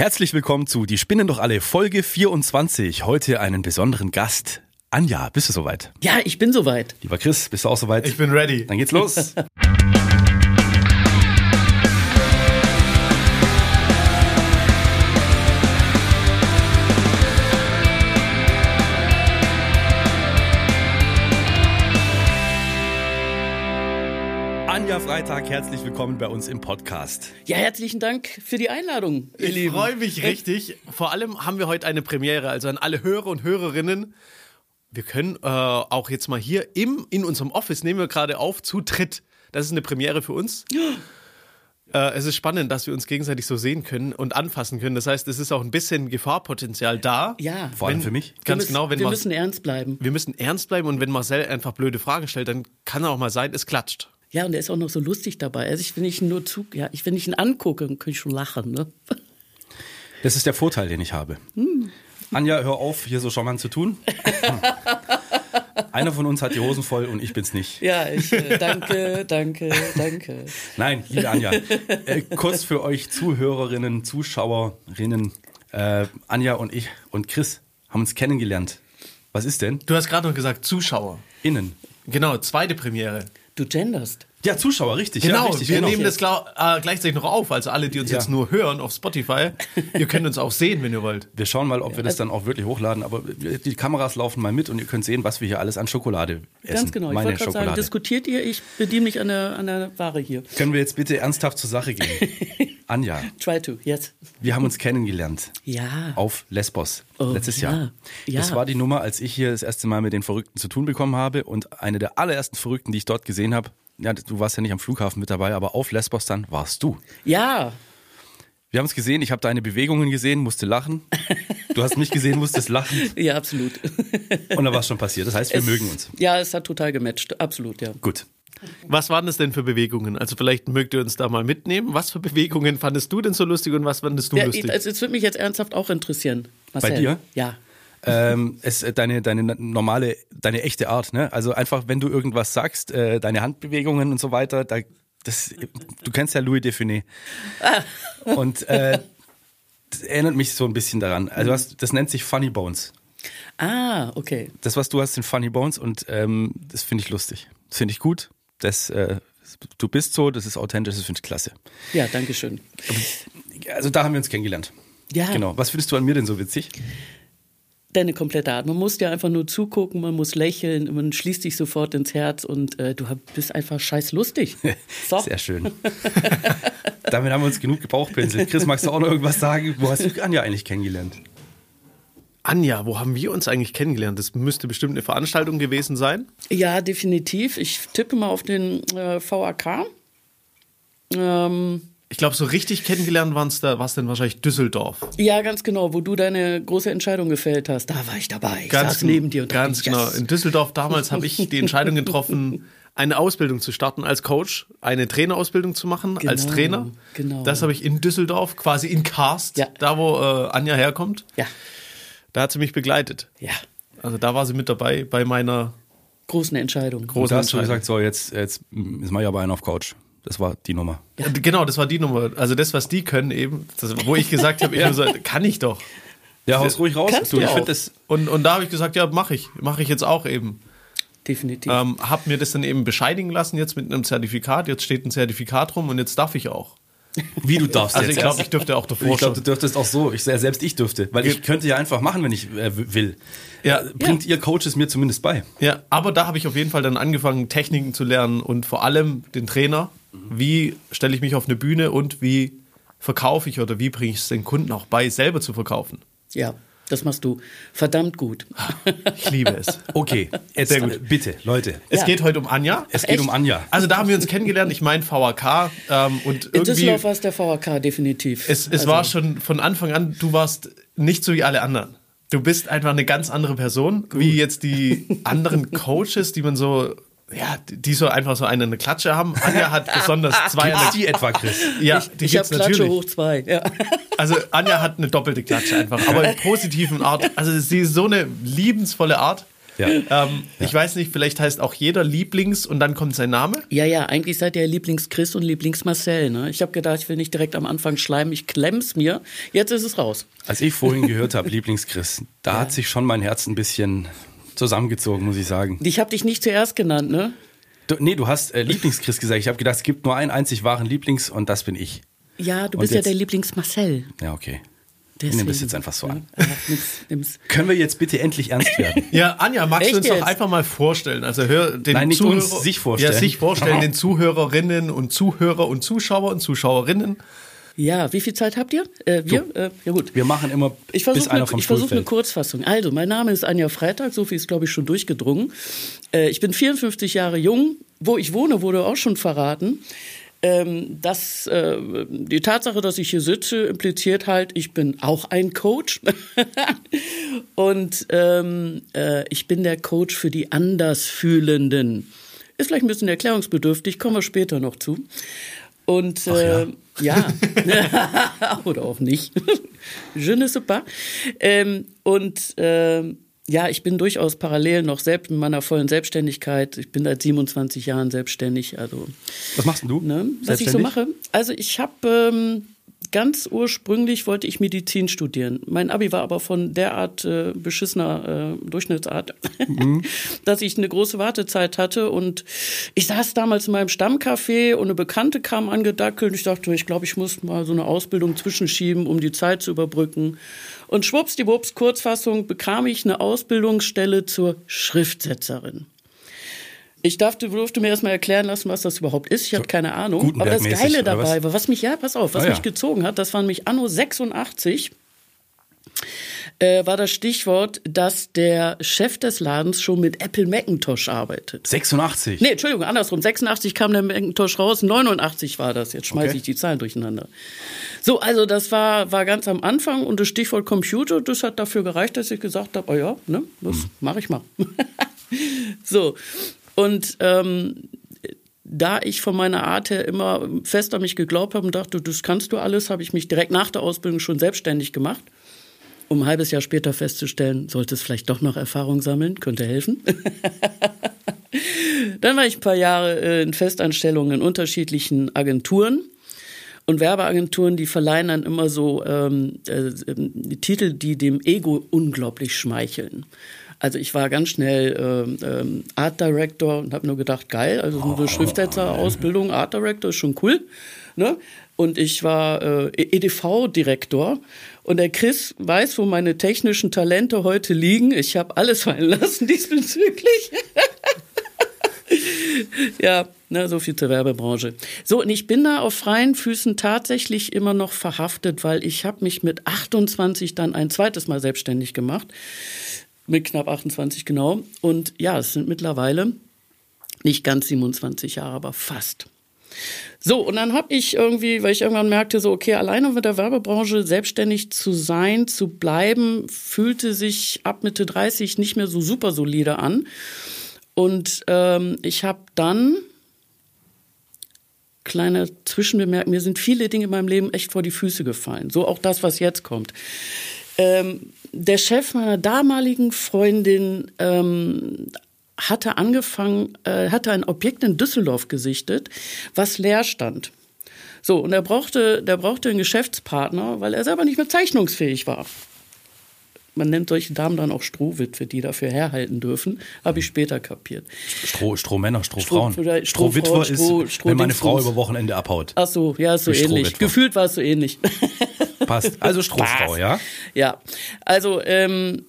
Herzlich willkommen zu Die Spinnen doch alle, Folge 24. Heute einen besonderen Gast. Anja, bist du soweit? Ja, ich bin soweit. Lieber Chris, bist du auch soweit? Ich bin ready. Dann geht's los. Freitag, herzlich willkommen bei uns im Podcast. Ja, herzlichen Dank für die Einladung. ihr Ich freue mich richtig. Vor allem haben wir heute eine Premiere, also an alle Hörer und Hörerinnen. Wir können äh, auch jetzt mal hier im, in unserem Office, nehmen wir gerade auf, zu dritt. Das ist eine Premiere für uns. Äh, es ist spannend, dass wir uns gegenseitig so sehen können und anfassen können. Das heißt, es ist auch ein bisschen Gefahrpotenzial da. Ja, Vor allem Wenn- für mich. wir Ganz müssen, genau, wenn wir Mar- müssen ernst bleiben. wir müssen ernst bleiben und wenn Marcel einfach blöde Fragen stellt, dann kann er auch mal sein, es klatscht. Ja, und er ist auch noch so lustig dabei. Also ich, wenn ich ihn nur zu, ja, ich, wenn ich ihn angucke, dann kann ich schon lachen. Ne? Das ist der Vorteil, den ich habe. Anja, hör auf, hier so charmant zu tun. Einer von uns hat die Hosen voll und ich bin's nicht. Ja, ich äh, danke, danke, danke. Nein, liebe Anja, äh, kurz für euch Zuhörerinnen, Zuschauerinnen, äh, Anja und ich und Chris haben uns kennengelernt. Was ist denn? Du hast gerade noch gesagt, Zuschauer. Innen. Genau, zweite Premiere. Du genderst. Ja, Zuschauer, richtig. ja, Genau, richtig, wir genau. nehmen das äh, gleichzeitig noch auf. Also alle, die uns Ja. jetzt nur hören auf Spotify, ihr könnt uns auch sehen, wenn ihr wollt. Wir schauen mal, ob wir das dann auch wirklich hochladen. Aber die Kameras laufen mal mit und ihr könnt sehen, was wir hier alles an Schokolade essen. Ganz genau. Ich Meine wollte gerade sagen, Schokolade. diskutiert ihr, ich bediene mich an der, an der Ware hier. Können wir jetzt bitte ernsthaft zur Sache gehen? Anja, Try to, yes. wir haben uns kennengelernt. Ja. auf Lesbos Oh, letztes ja. Jahr. Ja. Das war die Nummer, als ich hier das erste Mal mit den Verrückten zu tun bekommen habe und eine der allerersten Verrückten, die ich dort gesehen habe. Ja, du warst ja nicht am Flughafen mit dabei, aber auf Lesbos dann warst du. Ja, Wir haben es gesehen, ich habe deine Bewegungen gesehen, musste lachen. Du hast mich gesehen, musstest lachen ja, absolut. und dann war es schon passiert. Das heißt, wir mögen uns. Ja, es hat total gematcht. Absolut, ja. Gut. Was waren das denn für Bewegungen? Also vielleicht mögt ihr uns da mal mitnehmen. Was für Bewegungen fandest du denn so lustig und was fandest du ja lustig? also, es würde mich jetzt ernsthaft auch interessieren. Marcel. dir? Ja. Ähm, es, äh, deine, deine normale, deine echte Art, ne? Also einfach, wenn du irgendwas sagst, äh, deine Handbewegungen und so weiter, da, das, du kennst ja Louis Define. Und äh, das erinnert mich so ein bisschen daran. Also hast, das nennt sich Funny Bones. Ah, okay. Das, was du hast, sind Funny Bones und ähm, das finde ich lustig. Das finde ich gut. Das, äh, du bist so, das ist authentisch, das finde ich klasse. Ja, danke schön. Also da haben wir uns kennengelernt. Ja. Genau. Was findest du an mir denn so witzig? Deine komplette Art. Man muss dir einfach nur zugucken, man muss lächeln, man schließt dich sofort ins Herz und äh, du bist einfach scheiß lustig. So. Sehr schön. Damit haben wir uns genug gebauchpinselt. Chris, magst du auch noch irgendwas sagen? Wo hast du Anja eigentlich kennengelernt? Anja, wo haben wir uns eigentlich kennengelernt? Das müsste bestimmt eine Veranstaltung gewesen sein. Ja, definitiv. Ich tippe mal auf den äh, VAK. Ähm, Ich glaube, so richtig kennengelernt waren es da, war es denn wahrscheinlich Düsseldorf. ja, ganz genau, wo du deine große Entscheidung gefällt hast. Da war ich dabei. Ich saß neben dir und Ganz dachte, genau. yes. In Düsseldorf damals habe ich die Entscheidung getroffen, eine Ausbildung zu starten als Coach, eine Trainerausbildung zu machen als Genau, Trainer. genau. Das habe ich in Düsseldorf, quasi in Karst, Ja. da wo äh, Anja herkommt. Ja, Da hat sie mich begleitet. ja. Also da war sie mit dabei bei meiner Großen Entscheidung. Und großen da hast du Entscheidung. gesagt, so, jetzt, jetzt, jetzt mach ich aber einen auf Couch. Das war die Nummer. Ja. Genau, das war die Nummer. Also das, was die können eben, das, wo ich gesagt habe, ich nur so, kann ich doch. Ja, haus ruhig raus. Kannst du, ich das. Und, und da habe ich gesagt, ja, mache ich. Mache ich jetzt auch eben. Definitiv. Ähm, habe mir das dann eben bescheidigen lassen jetzt mit einem Zertifikat. Jetzt steht ein Zertifikat rum und jetzt darf ich auch. Wie du darfst Also jetzt. ich glaube, ich dürfte auch davor ich glaube, du dürftest auch so. Ich selbst ich dürfte, weil ich könnte ja einfach machen, wenn ich äh, will. Ja. Äh, Bringt ihr Coaches mir zumindest bei. Ja, aber da habe ich auf jeden Fall dann angefangen, Techniken zu lernen und vor allem den Trainer. Wie stelle ich mich auf eine Bühne und wie verkaufe ich oder wie bringe ich es den Kunden auch bei, selber zu verkaufen? ja, das machst du verdammt gut. Ich liebe es. Okay, jetzt Sehr gut. bitte, Leute. Es Ja. geht heute um Anja. Es geht echt? um Anja. Also da haben wir uns kennengelernt. Ich meine VAK ähm, und In irgendwie Düsseldorf war es der VAK, definitiv. es, es Also, war schon von Anfang an. Du warst nicht so wie alle anderen. Du bist einfach eine ganz andere Person, wie jetzt die anderen Coaches, die man so ja, die so einfach so eine, eine Klatsche haben. Anja hat besonders zwei. Gibt's die etwa, Chris? ja, die Ich habe gibt's Klatsche natürlich. hoch zwei. Ja. Also Anja hat eine doppelte Klatsche einfach, aber in positiven Art. Also sie ist so eine liebensvolle Art. Ja. Ähm, Ich weiß nicht, vielleicht heißt auch jeder Lieblings und dann kommt sein Name. Ja, ja, eigentlich seid ihr Lieblings-Chris und Lieblings-Marcel. Ne? Ich habe gedacht, ich will nicht direkt am Anfang schleimen, ich klemm's mir. Jetzt ist es raus. Als ich vorhin gehört habe, Lieblingschris, da hat sich schon mein Herz ein bisschen zusammengezogen, muss ich sagen. Ich habe dich nicht zuerst genannt, ne? Du, nee, du hast äh, Lieblingschris gesagt. Ich habe gedacht, es gibt nur einen einzig wahren Lieblings und das bin ich. Ja, du Und bist ja jetzt- der Lieblings-Marcel. Ja, okay. Deswegen. nimm das jetzt einfach so an. Ja, nimm's, nimm's. Können wir jetzt bitte endlich ernst werden? Ja, Anja, magst Echt du uns doch jetzt? einfach mal vorstellen? Also hör den Nein, nicht Zuhörer, uns, sich vorstellen. Ja, sich vorstellen, den Zuhörerinnen und Zuhörer und Zuschauer und Zuschauerinnen. Ja, wie viel Zeit habt ihr? Äh, wir? Äh, ja gut. Wir machen immer, Ich bis versuche einer eine, vom ich Stuhl versuch eine. Kurzfassung. Also, mein Name ist Anja Freitag, so viel ist, glaube ich, schon durchgedrungen. Äh, ich bin 54 Jahre jung. Wo ich wohne, wurde auch schon verraten. Ähm, das, äh, die Tatsache, dass ich hier sitze, impliziert halt, ich bin auch ein Coach. Und ähm, äh, ich bin der Coach für die Andersfühlenden. Ist vielleicht ein bisschen erklärungsbedürftig, kommen wir später noch zu. Und äh, ja, oder auch nicht. Je ne sais pas. Ähm, und ähm, ja, ich bin durchaus parallel noch selbst mit meiner vollen Selbstständigkeit. Ich bin seit 27 Jahren selbstständig. Also Was machst denn du? ne, was ich so mache. Also ich habe ähm, ganz ursprünglich wollte ich Medizin studieren. Mein Abi war aber von derart äh, beschissener äh, Durchschnittsart, Mhm. dass ich eine große Wartezeit hatte und ich saß damals in meinem Stammcafé und eine Bekannte kam angedackelt. Ich dachte, ich glaube, ich muss mal so eine Ausbildung zwischenschieben, um die Zeit zu überbrücken. Und schwuppsdiwupps, Kurzfassung, bekam ich eine Ausbildungsstelle zur Schriftsetzerin. Ich dachte, durfte mir erstmal erklären lassen, was das überhaupt ist. Ich hatte keine Ahnung. Aber das Geile dabei war, was mich, ja, pass auf, was Ah, ja. mich gezogen hat, das war nämlich Anno 86, äh, war das Stichwort, dass der Chef des Ladens schon mit Apple Macintosh arbeitet. 86. Nee, Entschuldigung, andersrum. 86 kam der Macintosh raus, 89 war das. Jetzt schmeiße Okay. ich die Zahlen durcheinander. So, also das war, war ganz am Anfang und das Stichwort Computer, das hat dafür gereicht, dass ich gesagt habe, oh ja, ne, das mache ich mal. so, und ähm, da ich von meiner Art her immer fest an mich geglaubt habe und dachte, das kannst du alles, habe ich mich direkt nach der Ausbildung schon selbstständig gemacht. Um ein halbes Jahr später festzustellen, sollte es vielleicht doch noch Erfahrung sammeln, könnte helfen. Dann war ich ein paar Jahre äh, in Festanstellungen in unterschiedlichen Agenturen. Und Werbeagenturen, die verleihen dann immer so ähm, äh, Titel, die dem Ego unglaublich schmeicheln. Also ich war ganz schnell ähm, ähm, Art Director und habe nur gedacht, geil, also so eine Schriftsetzer-Ausbildung, Art Director ist schon cool. Ne? Und ich war äh, EDV-Direktor. Und der Chris weiß, wo meine technischen Talente heute liegen. Ich habe alles fallen lassen diesbezüglich. Ja, ne, so viel zur Werbebranche. So, und ich bin da auf freien Füßen tatsächlich immer noch verhaftet, weil ich habe mich mit 28 dann ein zweites Mal selbstständig gemacht. Mit knapp 28 genau. Und ja, es sind mittlerweile nicht ganz 27 Jahre, aber fast. So, und dann habe ich irgendwie, weil ich irgendwann merkte, so, okay, alleine mit der Werbebranche selbstständig zu sein, zu bleiben, fühlte sich ab Mitte 30 nicht mehr so super solide an. Und ähm, ich habe dann, kleiner Zwischenbemerk, mir sind viele Dinge in meinem Leben echt vor die Füße gefallen. So auch das, was jetzt kommt. Ähm, der Chef meiner damaligen Freundin ähm, hatte angefangen, äh, hatte ein Objekt in Düsseldorf gesichtet, was leer stand. So, und er brauchte, der brauchte einen Geschäftspartner, weil er selber nicht mehr zeichnungsfähig war. Man nennt solche Damen dann auch Strohwitwe, die dafür herhalten dürfen. Habe ich später kapiert. Stroh, Strohmänner, Strohfrauen. Stroh- oder Strohwitwer Strohfrau, ist, Stroh- wenn meine. Frau über Wochenende abhaut. Ach so, ja, ist so ähnlich. Strohwitwe. Gefühlt war es so ähnlich. Passt. Also Strohfrau, ja? Ja, also ähm,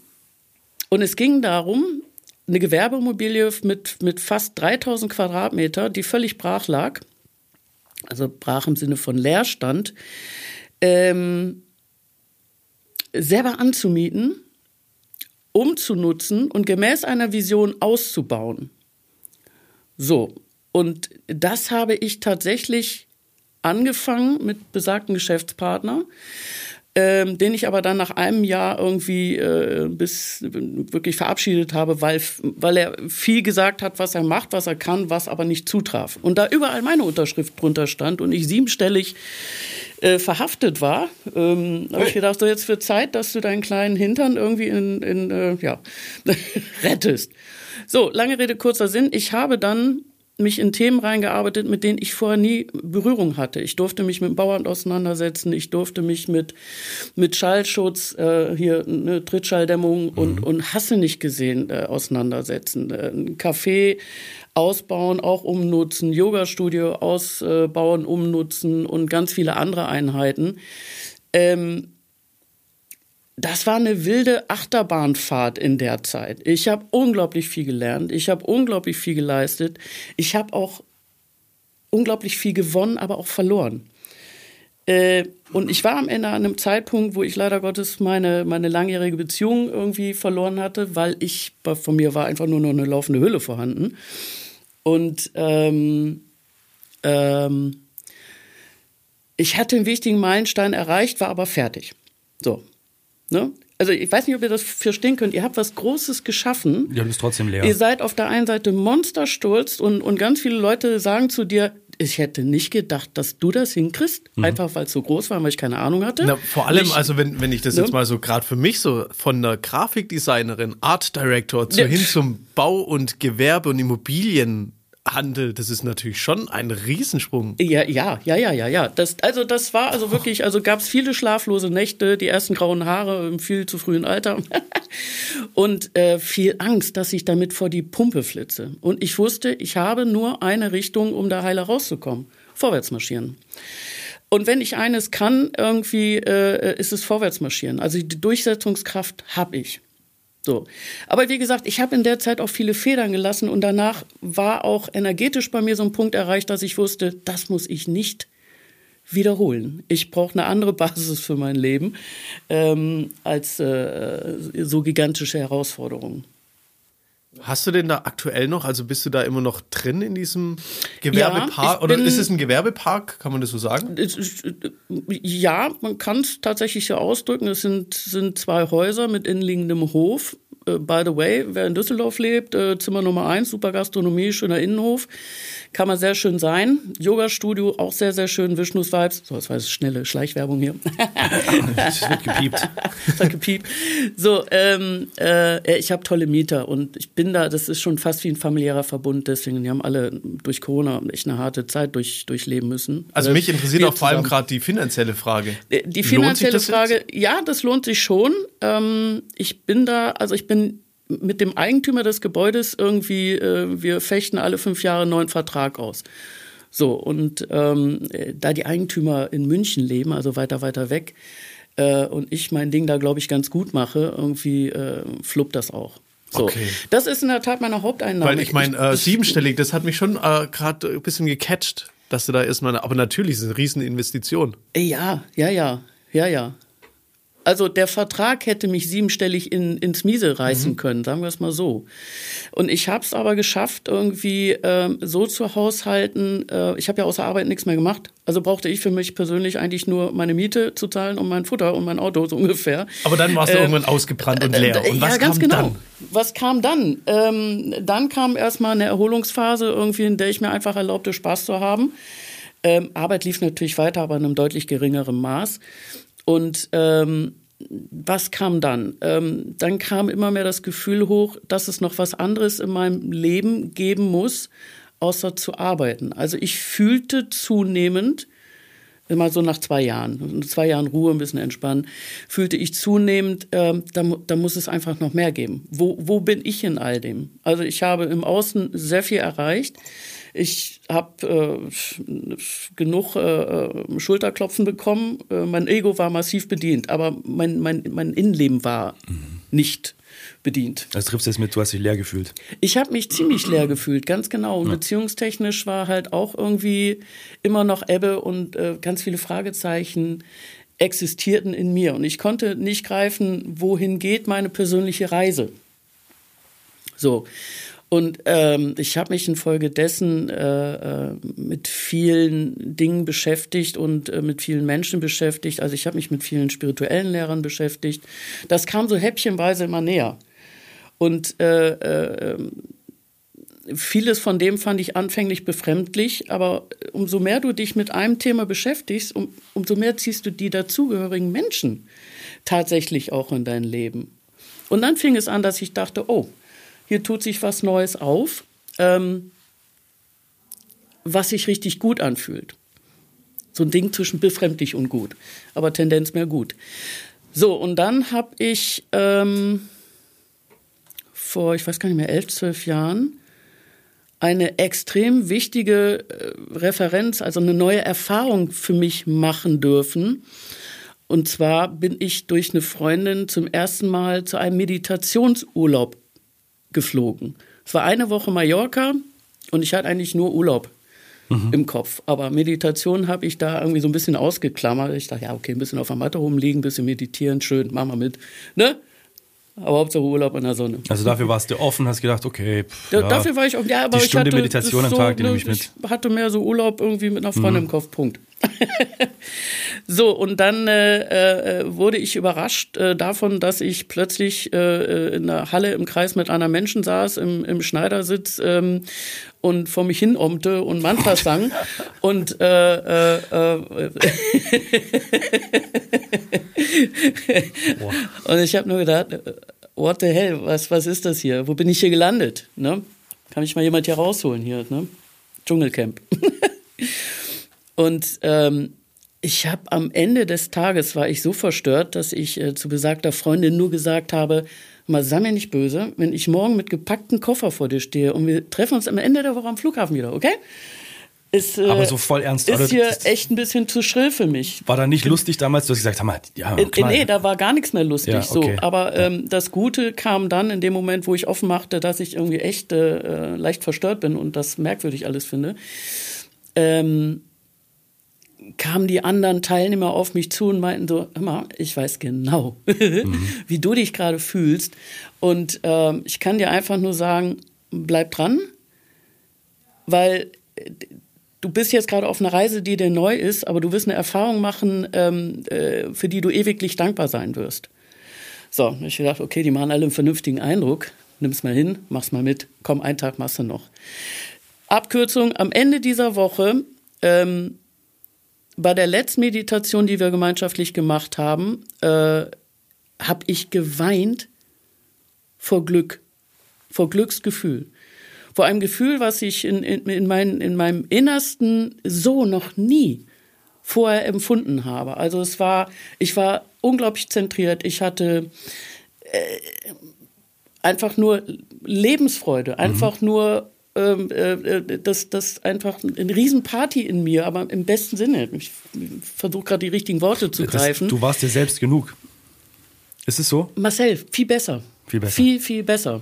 und es ging darum, eine Gewerbeimmobilie mit, mit fast 3000 Quadratmeter, die völlig brach lag, also brach im Sinne von Leerstand, ähm, selber anzumieten, umzunutzen und gemäß einer Vision auszubauen. So, und das habe ich tatsächlich angefangen mit besagten Geschäftspartner. ähm, den ich aber dann nach einem Jahr irgendwie äh, bis wirklich verabschiedet habe, weil, weil er viel gesagt hat, was er macht, was er kann, was aber nicht zutraf. Und da überall meine Unterschrift drunter stand und ich siebenstellig äh, verhaftet war, ähm, habe ich gedacht, so jetzt wird Zeit, dass du deinen kleinen Hintern irgendwie in, in äh, ja, rettest. So, lange Rede, kurzer Sinn. Ich habe dann mich in Themen reingearbeitet, mit denen ich vorher nie Berührung hatte. Ich durfte mich mit dem Bauern auseinandersetzen, ich durfte mich mit, mit Schallschutz, äh, hier eine Trittschalldämmung mhm. und, und Hasse nicht gesehen äh, auseinandersetzen. Äh, ein Café ausbauen, auch umnutzen, Yoga-Studio ausbauen, umnutzen und ganz viele andere Einheiten. Ähm, das war eine wilde Achterbahnfahrt in der Zeit. Ich habe unglaublich viel gelernt, ich habe unglaublich viel geleistet, ich habe auch unglaublich viel gewonnen, aber auch verloren. Äh, und ich war am Ende an einem Zeitpunkt, wo ich leider Gottes meine, meine langjährige Beziehung irgendwie verloren hatte, weil ich, von mir war einfach nur noch eine laufende Hülle vorhanden. Und ähm, ähm, ich hatte einen wichtigen Meilenstein erreicht, war aber fertig. So, Ne? Also ich weiß nicht, ob ihr das verstehen könnt. Ihr habt was Großes geschaffen. Ja, du bist trotzdem leer. Ihr seid auf der einen Seite monstersturz und, und ganz viele Leute sagen zu dir, ich hätte nicht gedacht, dass du das hinkriegst, mhm. einfach weil es so groß war, weil ich keine Ahnung hatte. Na, vor allem, ich, also wenn, wenn ich das ne? jetzt mal so gerade für mich so von der Grafikdesignerin, Art Director zu ja. hin zum Bau und Gewerbe und Immobilien Handel, das ist natürlich schon ein Riesensprung. Ja, ja, ja, ja, ja, ja. Das, also das war also wirklich, also gab es viele schlaflose Nächte, die ersten grauen Haare im viel zu frühen Alter und äh, viel Angst, dass ich damit vor die Pumpe flitze. Und ich wusste, ich habe nur eine Richtung, um da heiler rauszukommen: vorwärts marschieren. Und wenn ich eines kann, irgendwie äh, ist es vorwärts marschieren. Also die Durchsetzungskraft habe ich. So. Aber wie gesagt, ich habe in der Zeit auch viele Federn gelassen und danach war auch energetisch bei mir so ein Punkt erreicht, dass ich wusste, das muss ich nicht wiederholen. Ich brauche eine andere Basis für mein Leben ähm, als äh, so gigantische Herausforderungen. Hast du denn da aktuell noch, also bist du da immer noch drin in diesem Gewerbepark? Ja, Oder ist es ein Gewerbepark, kann man das so sagen? Ja, man kann es tatsächlich so ausdrücken. Es sind, sind zwei Häuser mit innenliegendem Hof. Äh, by the way, wer in Düsseldorf lebt, äh, Zimmer Nummer eins, super Gastronomie, schöner Innenhof. Kann man sehr schön sein. Yoga-Studio, auch sehr, sehr schön. Vishnus Vibes. So, das war jetzt schnelle Schleichwerbung hier. das wird gepiept. das wird gepiept. So, ähm, äh, ich habe tolle Mieter und ich bin da, das ist schon fast wie ein familiärer Verbund. Deswegen, die haben alle durch Corona echt eine harte Zeit durch, durchleben müssen. Also mich interessiert auch vor allem gerade die finanzielle Frage. Äh, die finanzielle Frage, jetzt? ja, das lohnt sich schon. Ähm, ich bin da, also ich bin mit dem Eigentümer des Gebäudes irgendwie, äh, wir fechten alle fünf Jahre einen neuen Vertrag aus. So, und ähm, da die Eigentümer in München leben, also weiter, weiter weg, äh, und ich mein Ding da, glaube ich, ganz gut mache, irgendwie äh, fluppt das auch. So. Okay. Das ist in der Tat meine Haupteinnahme. Weil ich meine, äh, siebenstellig, das hat mich schon äh, gerade ein bisschen gecatcht, dass du da erstmal, aber natürlich ist es eine Rieseninvestition. Ja, ja, ja, ja, ja. Also der Vertrag hätte mich siebenstellig in, ins Miese reißen mhm. können, sagen wir es mal so. Und ich habe es aber geschafft, irgendwie ähm, so zu haushalten. Äh, ich habe ja außer Arbeit nichts mehr gemacht. Also brauchte ich für mich persönlich eigentlich nur meine Miete zu zahlen und mein Futter und mein Auto so ungefähr. Aber dann warst du äh, irgendwann ausgebrannt und leer. Und was ja, ganz kam genau. dann? Was kam dann? Ähm, dann kam erstmal eine Erholungsphase irgendwie, in der ich mir einfach erlaubte, Spaß zu haben. Ähm, Arbeit lief natürlich weiter, aber in einem deutlich geringeren Maß. Und ähm, was kam dann? Ähm, dann kam immer mehr das Gefühl hoch, dass es noch was anderes in meinem Leben geben muss, außer zu arbeiten. Also ich fühlte zunehmend, immer so nach zwei Jahren, zwei Jahren Ruhe, ein bisschen entspannen, fühlte ich zunehmend, äh, da, da muss es einfach noch mehr geben. Wo, wo bin ich in all dem? Also ich habe im Außen sehr viel erreicht. Ich habe äh, genug äh, Schulterklopfen bekommen. Äh, mein Ego war massiv bedient, aber mein, mein, mein Innenleben war mhm. nicht bedient. Das triffst du jetzt mit, du hast dich leer gefühlt. Ich habe mich ziemlich leer gefühlt, ganz genau. Und ja. beziehungstechnisch war halt auch irgendwie immer noch Ebbe und äh, ganz viele Fragezeichen existierten in mir. Und ich konnte nicht greifen, wohin geht meine persönliche Reise. So. Und ähm, ich habe mich infolgedessen äh, äh, mit vielen Dingen beschäftigt und äh, mit vielen Menschen beschäftigt. Also ich habe mich mit vielen spirituellen Lehrern beschäftigt. Das kam so häppchenweise immer näher. Und äh, äh, vieles von dem fand ich anfänglich befremdlich, aber umso mehr du dich mit einem Thema beschäftigst, um, umso mehr ziehst du die dazugehörigen Menschen tatsächlich auch in dein Leben. Und dann fing es an, dass ich dachte, oh, hier tut sich was Neues auf, ähm, was sich richtig gut anfühlt. So ein Ding zwischen befremdlich und gut, aber Tendenz mehr gut. So, und dann habe ich ähm, vor, ich weiß gar nicht mehr, elf, zwölf Jahren eine extrem wichtige äh, Referenz, also eine neue Erfahrung für mich machen dürfen. Und zwar bin ich durch eine Freundin zum ersten Mal zu einem Meditationsurlaub geflogen. Es war eine Woche Mallorca und ich hatte eigentlich nur Urlaub mhm. im Kopf. Aber Meditation habe ich da irgendwie so ein bisschen ausgeklammert. Ich dachte, ja, okay, ein bisschen auf der Matte rumliegen, ein bisschen meditieren, schön, machen wir mit. Ne? Aber Hauptsache Urlaub in der Sonne. Also dafür warst du offen, hast gedacht, okay. Pff, ja, dafür war ich auch, ja, aber die ich Stunde hatte Meditation am so, Tag, die ne, nehme ich mit. Ich hatte mehr so Urlaub irgendwie mit einer Freundin im Kopf, Punkt. so, und dann äh, äh, wurde ich überrascht äh, davon, dass ich plötzlich äh, in der Halle im Kreis mit einer Menschen saß, im, im Schneidersitz ähm, und vor mich hin omte und Mantras sang. und äh, äh, äh, und ich habe nur gedacht, what the hell, was, was ist das hier? Wo bin ich hier gelandet? Ne? Kann mich mal jemand hier rausholen hier, ne? Dschungelcamp. Und ähm, ich habe am Ende des Tages war ich so verstört, dass ich äh, zu besagter Freundin nur gesagt habe, mal sei mir nicht böse, wenn ich morgen mit gepackten Koffer vor dir stehe und wir treffen uns am Ende der Woche am Flughafen wieder, okay? Ist, äh, Aber so voll ernst. Ist hier echt ein bisschen zu schrill für mich. War da nicht lustig damals, du hast gesagt, Hammer, ja, Äh, klar. Nee, da war gar nichts mehr lustig. Ja, okay. so. Aber ähm, das Gute kam dann in dem Moment, wo ich offen machte, dass ich irgendwie echt äh, leicht verstört bin und das merkwürdig alles finde. Ähm, kamen die anderen Teilnehmer auf mich zu und meinten so, hör mal, ich weiß genau, wie du dich gerade fühlst. Und ähm, ich kann dir einfach nur sagen, bleib dran, weil äh, du bist jetzt gerade auf einer Reise, die dir neu ist, aber du wirst eine Erfahrung machen, ähm, äh, für die du ewiglich dankbar sein wirst. So, ich gedacht, okay, die machen alle einen vernünftigen Eindruck. Nimm's mal hin, mach's mal mit. Komm, einen Tag machst du noch. Abkürzung, am Ende dieser Woche, ähm, bei der letzten Meditation, die wir gemeinschaftlich gemacht haben, äh, habe ich geweint vor Glück, vor Glücksgefühl. Vor einem Gefühl, was ich in, in, in, mein, in meinem Innersten so noch nie vorher empfunden habe. Also es war, ich war unglaublich zentriert. Ich hatte äh, einfach nur Lebensfreude, einfach nur ähm, äh, das, das einfach eine Riesenparty in mir, aber im besten Sinne. Ich versuche gerade die richtigen Worte zu das, greifen. du warst dir selbst genug. Ist es so? Marcel, viel besser. Viel besser. Viel, viel besser.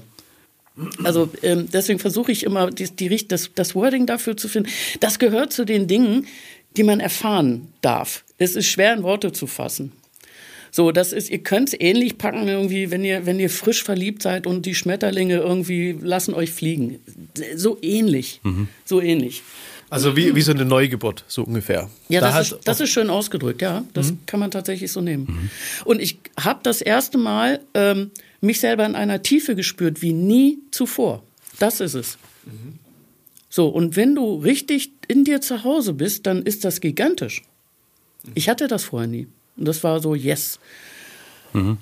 Also ähm, deswegen versuche ich immer, die, die, das, das Wording dafür zu finden. Das gehört zu den Dingen, die man erfahren darf. Es ist schwer in Worte zu fassen. So, das ist, ihr könnt es ähnlich packen, irgendwie, wenn ihr, wenn ihr frisch verliebt seid und die Schmetterlinge irgendwie lassen euch fliegen. So ähnlich. Mhm. So ähnlich. Also wie, wie so eine Neugeburt, so ungefähr. Ja, Da das, ist, das ist schön ausgedrückt, ja. Das kann man tatsächlich so nehmen. Und ich habe das erste Mal ähm, mich selber in einer Tiefe gespürt wie nie zuvor. Das ist es. So, und wenn du richtig in dir zu Hause bist, dann ist das gigantisch. Ich hatte das vorher nie. Und das war so, yes. Oh.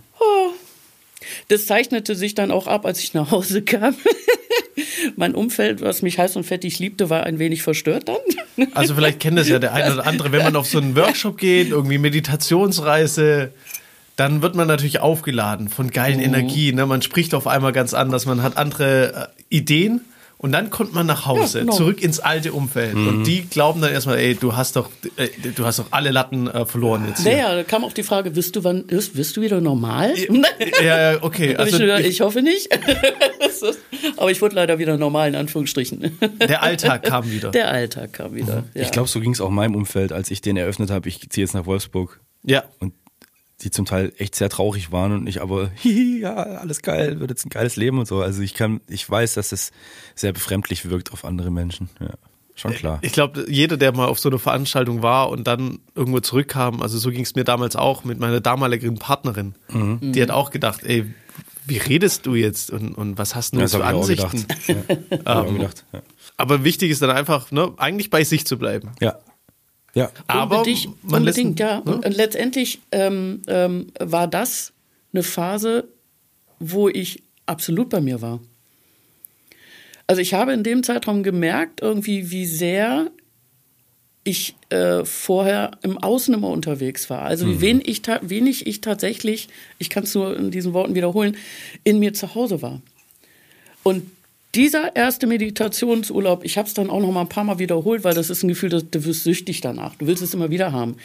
Das zeichnete sich dann auch ab, als ich nach Hause kam. mein Umfeld, was mich heiß und fettig liebte, war ein wenig verstört dann. Also vielleicht kennt das ja der eine oder andere, wenn man auf so einen Workshop geht, irgendwie Meditationsreise, dann wird man natürlich aufgeladen von geilen Energien. Ne? Man spricht auf einmal ganz anders, man hat andere äh, Ideen. Und dann kommt man nach Hause, Ja, genau. zurück ins alte Umfeld. Und die glauben dann erstmal, ey, du hast doch, äh, du hast doch alle Latten äh, verloren jetzt hier. Naja, da kam auch die Frage, wirst du wann, wirst, wirst du wieder normal? Ja, ja, okay. Also ich, gedacht, ich hoffe nicht. Aber ich wurde leider wieder normal, in Anführungsstrichen. der Alltag kam wieder. Der Alltag kam wieder. Ja. Ich glaube, so ging es auch meinem Umfeld, als ich den eröffnet habe. Ich ziehe jetzt nach Wolfsburg. Ja. Und die zum Teil echt sehr traurig waren und ich aber, hihi, ja, alles geil, wird jetzt ein geiles Leben und so. Also ich kann, ich weiß, dass es sehr befremdlich wirkt auf andere Menschen. Ja, schon klar. Ich glaube, jeder, der mal auf so einer Veranstaltung war und dann irgendwo zurückkam, also so ging es mir damals auch mit meiner damaligen Partnerin, Mhm. die hat auch gedacht, ey, wie redest du jetzt und, und was hast du Ja, auch Ansichten? Ja. Ja. Aber wichtig ist dann einfach, ne, eigentlich bei sich zu bleiben. ja. Ja. Aber unbedingt, man lässt- unbedingt ja. ne? Und, und letztendlich ähm, ähm, war das eine Phase, wo ich absolut bei mir war. Also ich habe in dem Zeitraum gemerkt, irgendwie, wie sehr ich äh, vorher im Außen immer unterwegs war. Also wie wenig ich, wenig ich tatsächlich, ich kann es nur in diesen Worten wiederholen, in mir zu Hause war. Und dieser erste Meditationsurlaub, ich habe es dann auch noch mal ein paar Mal wiederholt, weil das ist ein Gefühl, dass du wirst süchtig danach. Du willst es immer wieder haben.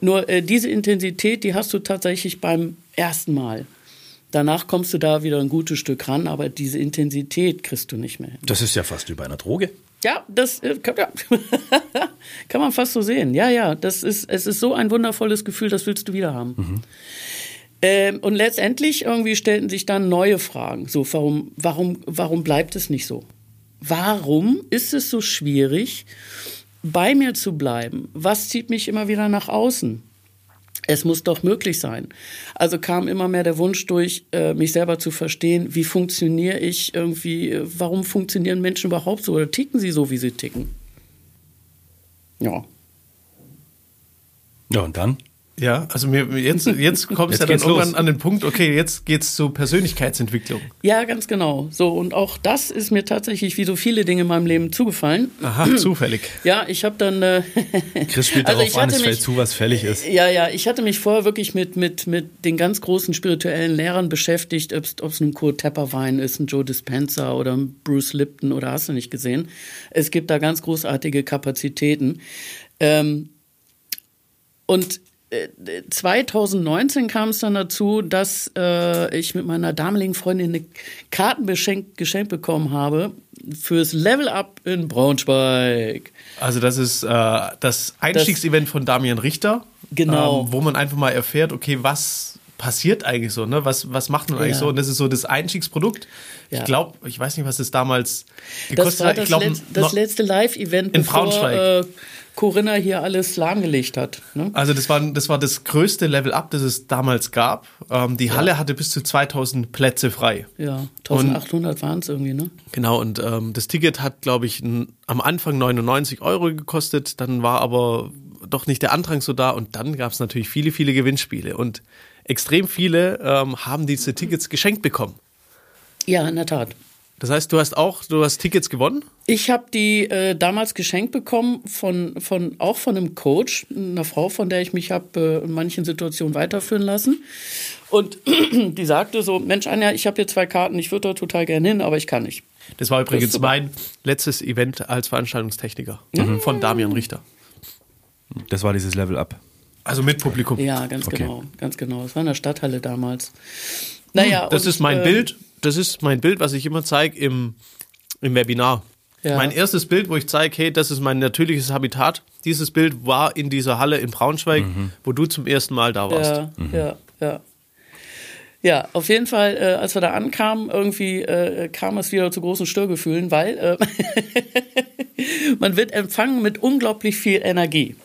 Nur äh, diese Intensität, die hast du tatsächlich beim ersten Mal. Danach kommst du da wieder ein gutes Stück ran, aber diese Intensität kriegst du nicht mehr hin. Das ist ja fast wie bei einer Droge. Ja, das äh, kann, ja. kann man fast so sehen. Ja, ja, das ist, es ist so ein wundervolles Gefühl, das willst du wieder haben. Ähm, und letztendlich irgendwie stellten sich dann neue Fragen. So, warum, warum, warum bleibt es nicht so? Warum ist es so schwierig, bei mir zu bleiben? Was zieht mich immer wieder nach außen? Es muss doch möglich sein. Also kam immer mehr der Wunsch durch, äh, mich selber zu verstehen, wie funktioniere ich irgendwie, warum funktionieren Menschen überhaupt so oder ticken sie so, wie sie ticken? Ja. Ja, und dann? Ja, also mir jetzt, jetzt kommt es ja dann irgendwann los. an den Punkt, okay, jetzt geht's zur Persönlichkeitsentwicklung. Ja, ganz genau. So, und auch das ist mir tatsächlich wie so viele Dinge in meinem Leben zugefallen. Aha, zufällig. Ja, ich habe dann. Äh, Chris spielt Also darauf an, es fällt mich- zu, was fällig ist. Ja, ja, ich hatte mich vorher wirklich mit, mit, mit den ganz großen spirituellen Lehrern beschäftigt, ob es ein Kurt Tepperwein ist, ein Joe Dispenza oder ein Bruce Lipton oder hast du nicht gesehen. Es gibt da ganz großartige Kapazitäten. Ähm, und 2019 kam es dann dazu, dass äh, ich mit meiner damaligen Freundin eine Karten geschenkt bekommen habe fürs Level Up in Braunschweig. Also das ist äh, das Einstiegsevent von Damian Richter. Genau. Ähm, wo man einfach mal erfährt, okay, was passiert eigentlich so, ne? Was, was macht man eigentlich Ja. so? Und das ist so das Einstiegsprodukt. Ja. Ich glaube, ich weiß nicht, was das damals Das gekostet war hat. das, Ich glaube, letz, das letzte Live-Event, in bevor Braunschweig. äh, Corinna hier alles lahmgelegt hat. Ne? Also das war, das war das größte Level-Up, das es damals gab. Ähm, die Halle hatte bis zu 2000 Plätze frei. Ja, 1800 waren es irgendwie, ne? Genau, und ähm, das Ticket hat, glaube ich, am Anfang 99 Euro gekostet, dann war aber doch nicht der Andrang so da und dann gab es natürlich viele, viele Gewinnspiele und extrem viele ähm, haben diese Tickets geschenkt bekommen. Ja, in der Tat. Das heißt, du hast auch, du hast Tickets gewonnen? Ich habe die äh, damals geschenkt bekommen von, von auch von einem Coach, einer Frau, von der ich mich habe äh, in manchen Situationen weiterführen lassen. Und die sagte so, Mensch Anja, ich habe hier zwei Karten, ich würde da total gerne hin, aber ich kann nicht. Das war übrigens super. mein letztes Event als Veranstaltungstechniker von Damian Richter. Das war dieses Level Up. Also mit Publikum. Ja, ganz Okay. genau, ganz genau. Das war in der Stadthalle damals. Naja, Das und, ist mein äh, Bild. Das ist mein Bild, was ich immer zeige im, im Webinar. Ja. Mein erstes Bild, wo ich zeige, hey, das ist mein natürliches Habitat. Dieses Bild war in dieser Halle in Braunschweig, wo du zum ersten Mal da warst. Ja, ja, ja. Ja, auf jeden Fall, äh, als wir da ankamen, irgendwie äh, kam es wieder zu großen Störgefühlen, weil äh, man wird empfangen mit unglaublich viel Energie.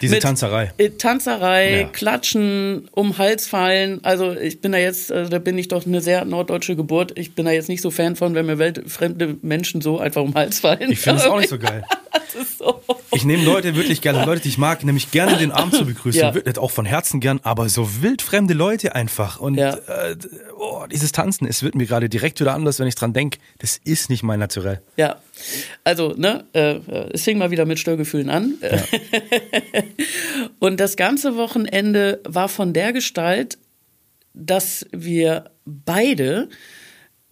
Diese Tanzerei. Äh, Tanzerei, Ja. Klatschen, um Hals fallen. Also ich bin da jetzt, äh, da bin ich doch eine sehr norddeutsche Geburt. Ich bin da jetzt nicht so Fan von, wenn mir weltfremde Menschen so einfach um Hals fallen. Ich finde es auch nicht so geil. Das ist so. Ich nehme Leute wirklich gerne, Leute, die ich mag, nämlich gerne den Arm zu begrüßen. Ja. Auch von Herzen gern, aber so wildfremde Leute einfach. Und Ja. äh, oh, dieses Tanzen, es wird mir gerade direkt wieder anders, wenn ich dran denke. Das ist nicht mein Naturell. Ja, also, ne, äh, es fing mal wieder mit Störgefühlen an. Und das ganze Wochenende war von der Gestalt, dass wir beide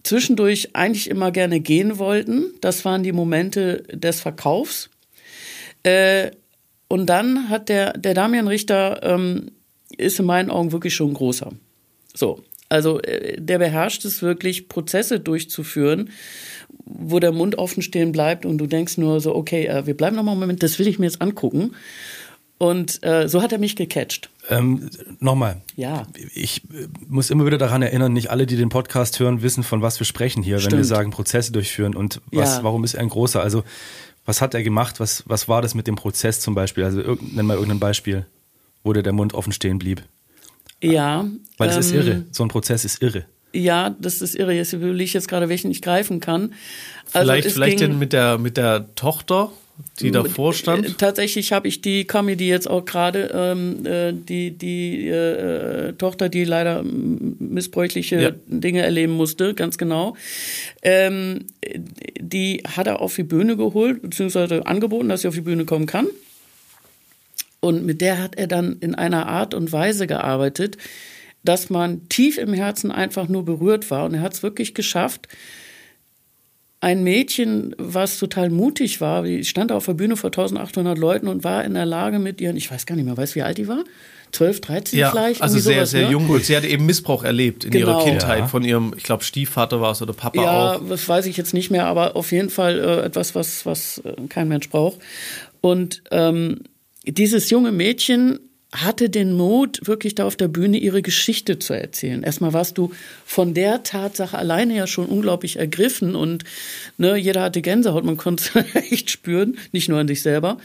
zwischendurch eigentlich immer gerne gehen wollten. Das waren die Momente des Verkaufs. Äh, und dann hat der, der Damian Richter, ähm, ist in meinen Augen wirklich schon ein großer. So, also äh, der beherrscht es wirklich, Prozesse durchzuführen, wo der Mund offen stehen bleibt und du denkst nur so, okay, äh, wir bleiben noch mal einen Moment, das will ich mir jetzt angucken. Und äh, so hat er mich gecatcht. Ähm, Nochmal. Ja. Ich äh, muss immer wieder daran erinnern, nicht alle, die den Podcast hören, wissen, von was wir sprechen hier, wenn wir Stimmt. sagen, Prozesse durchführen und was, Ja. warum ist er ein großer? Also, was hat er gemacht? Was, was war das mit dem Prozess zum Beispiel? Also, irgend, nenn mal irgendein Beispiel, wo dir der Mund offen stehen blieb. Ja. Weil es ist ähm, irre. So ein Prozess ist irre. Ja, das ist irre. Jetzt will ich jetzt gerade welchen nicht greifen kann. Also vielleicht vielleicht ging- denn mit der, mit der Tochter, die davor Äh, stand. Tatsächlich habe ich die Comedy jetzt auch gerade, ähm, äh, die, die äh, Tochter, die leider missbräuchliche Ja. Dinge erleben musste, ganz genau. Ähm, die hat er auf die Bühne geholt, beziehungsweise angeboten, dass sie auf die Bühne kommen kann. Und mit der hat er dann in einer Art und Weise gearbeitet, dass man tief im Herzen einfach nur berührt war. Und er hat es wirklich geschafft, ein Mädchen, was total mutig war, die stand auf der Bühne vor 1800 Leuten und war in der Lage mit ihren, ich weiß gar nicht mehr, weißt du, wie alt die war? 12, 13 Ja, vielleicht? also sehr, sowas, sehr ne? jung. Und sie hatte eben Missbrauch erlebt in Genau. ihrer Kindheit Ja. von ihrem, ich glaube, Stiefvater war es oder Papa Ja, auch. das weiß ich jetzt nicht mehr, aber auf jeden Fall äh, etwas, was, was äh, kein Mensch braucht. Und ähm, dieses junge Mädchen hatte den Mut, wirklich da auf der Bühne ihre Geschichte zu erzählen. Erstmal warst du von der Tatsache alleine ja schon unglaublich ergriffen und ne, jeder hatte Gänsehaut, man konnte es echt spüren, nicht nur an sich selber.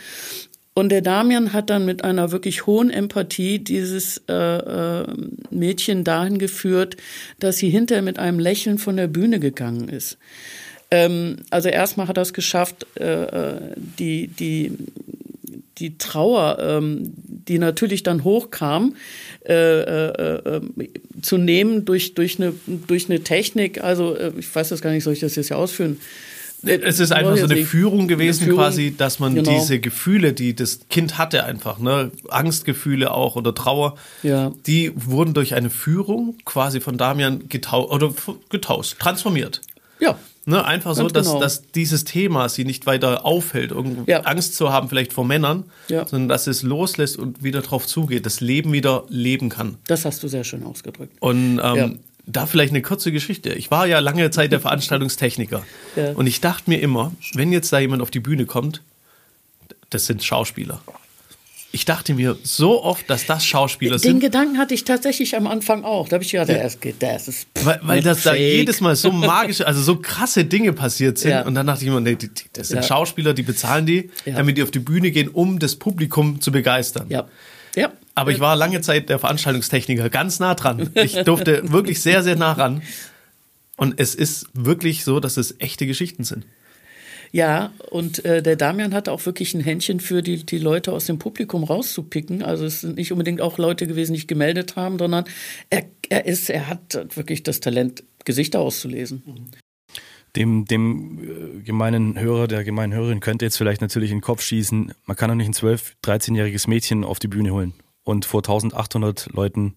Und der Damian hat dann mit einer wirklich hohen Empathie dieses äh, äh, Mädchen dahin geführt, dass sie hinterher mit einem Lächeln von der Bühne gegangen ist. Ähm, also erstmal hat er es geschafft, äh, äh, die, die, die Trauer, ähm, die natürlich dann hochkam, äh, äh, äh, zu nehmen durch, durch, eine, durch eine Technik. Also äh, ich weiß das gar nicht, soll ich das jetzt ja ausführen? Es ist einfach so eine Führung gewesen, Führung, quasi, dass man genau. diese Gefühle, die das Kind hatte, einfach, ne, Angstgefühle auch oder Trauer, Ja. die wurden durch eine Führung quasi von Damian getauscht oder getauscht, transformiert. Ja, Ne, einfach so, dass, genau. dass dieses Thema sie nicht weiter aufhält, irgendwo Ja. Angst zu haben, vielleicht vor Männern, Ja. sondern dass es loslässt und wieder drauf zugeht, das Leben wieder leben kann. das hast du sehr schön ausgedrückt. Und ähm, Ja. da vielleicht eine kurze Geschichte. Ich war ja lange Zeit der Veranstaltungstechniker. Und ich dachte mir immer, wenn jetzt da jemand auf die Bühne kommt, das sind Schauspieler. Ich dachte mir so oft, dass das Schauspieler Den sind. Gedanken hatte ich tatsächlich am Anfang auch. Da habe ich gedacht, das geht, das ist Weil, weil das da fake. jedes Mal so magische, also so krasse Dinge passiert sind. Ja. Und dann dachte ich immer, nee, das sind Ja. Schauspieler, die bezahlen die, damit die auf die Bühne gehen, um das Publikum zu begeistern. Ja, ja. Aber ich war lange Zeit der Veranstaltungstechniker ganz nah dran. Ich durfte wirklich sehr, sehr nah ran. Und es ist wirklich so, dass es echte Geschichten sind. Ja, und äh, der Damian hatte auch wirklich ein Händchen für die, die Leute aus dem Publikum rauszupicken. Also es sind nicht unbedingt auch Leute gewesen, die sich gemeldet haben, sondern er, er ist, er hat wirklich das Talent, Gesichter auszulesen. Dem, dem äh, gemeinen Hörer, der gemeinen Hörerin könnte jetzt vielleicht natürlich in den Kopf schießen, man kann doch nicht ein 12-, 13-jähriges Mädchen auf die Bühne holen und vor 1800 Leuten.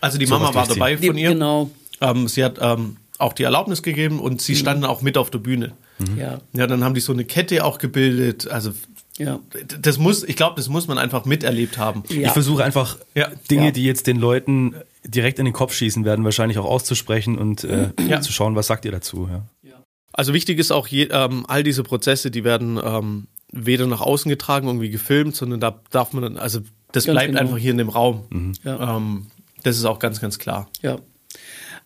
Also die Mama war dabei von ihr. Genau, Ähm, sie hat ähm, auch die Erlaubnis gegeben und Mhm. sie standen auch mit auf der Bühne. Ja, Ja, dann haben die so eine Kette auch gebildet. Also ja. das muss, ich glaube, das muss man einfach miterlebt haben. Ja. Ich versuche einfach Ja. Dinge, Ja. die jetzt den Leuten direkt in den Kopf schießen werden, wahrscheinlich auch auszusprechen und äh, Ja. zu schauen, was sagt ihr dazu. Ja. Also wichtig ist auch, je, ähm, all diese Prozesse, die werden ähm, weder nach außen getragen, irgendwie gefilmt, sondern da darf man dann, also das Ganz bleibt genau. einfach hier in dem Raum. Ja. Ähm, das ist auch ganz, ganz klar. Ja.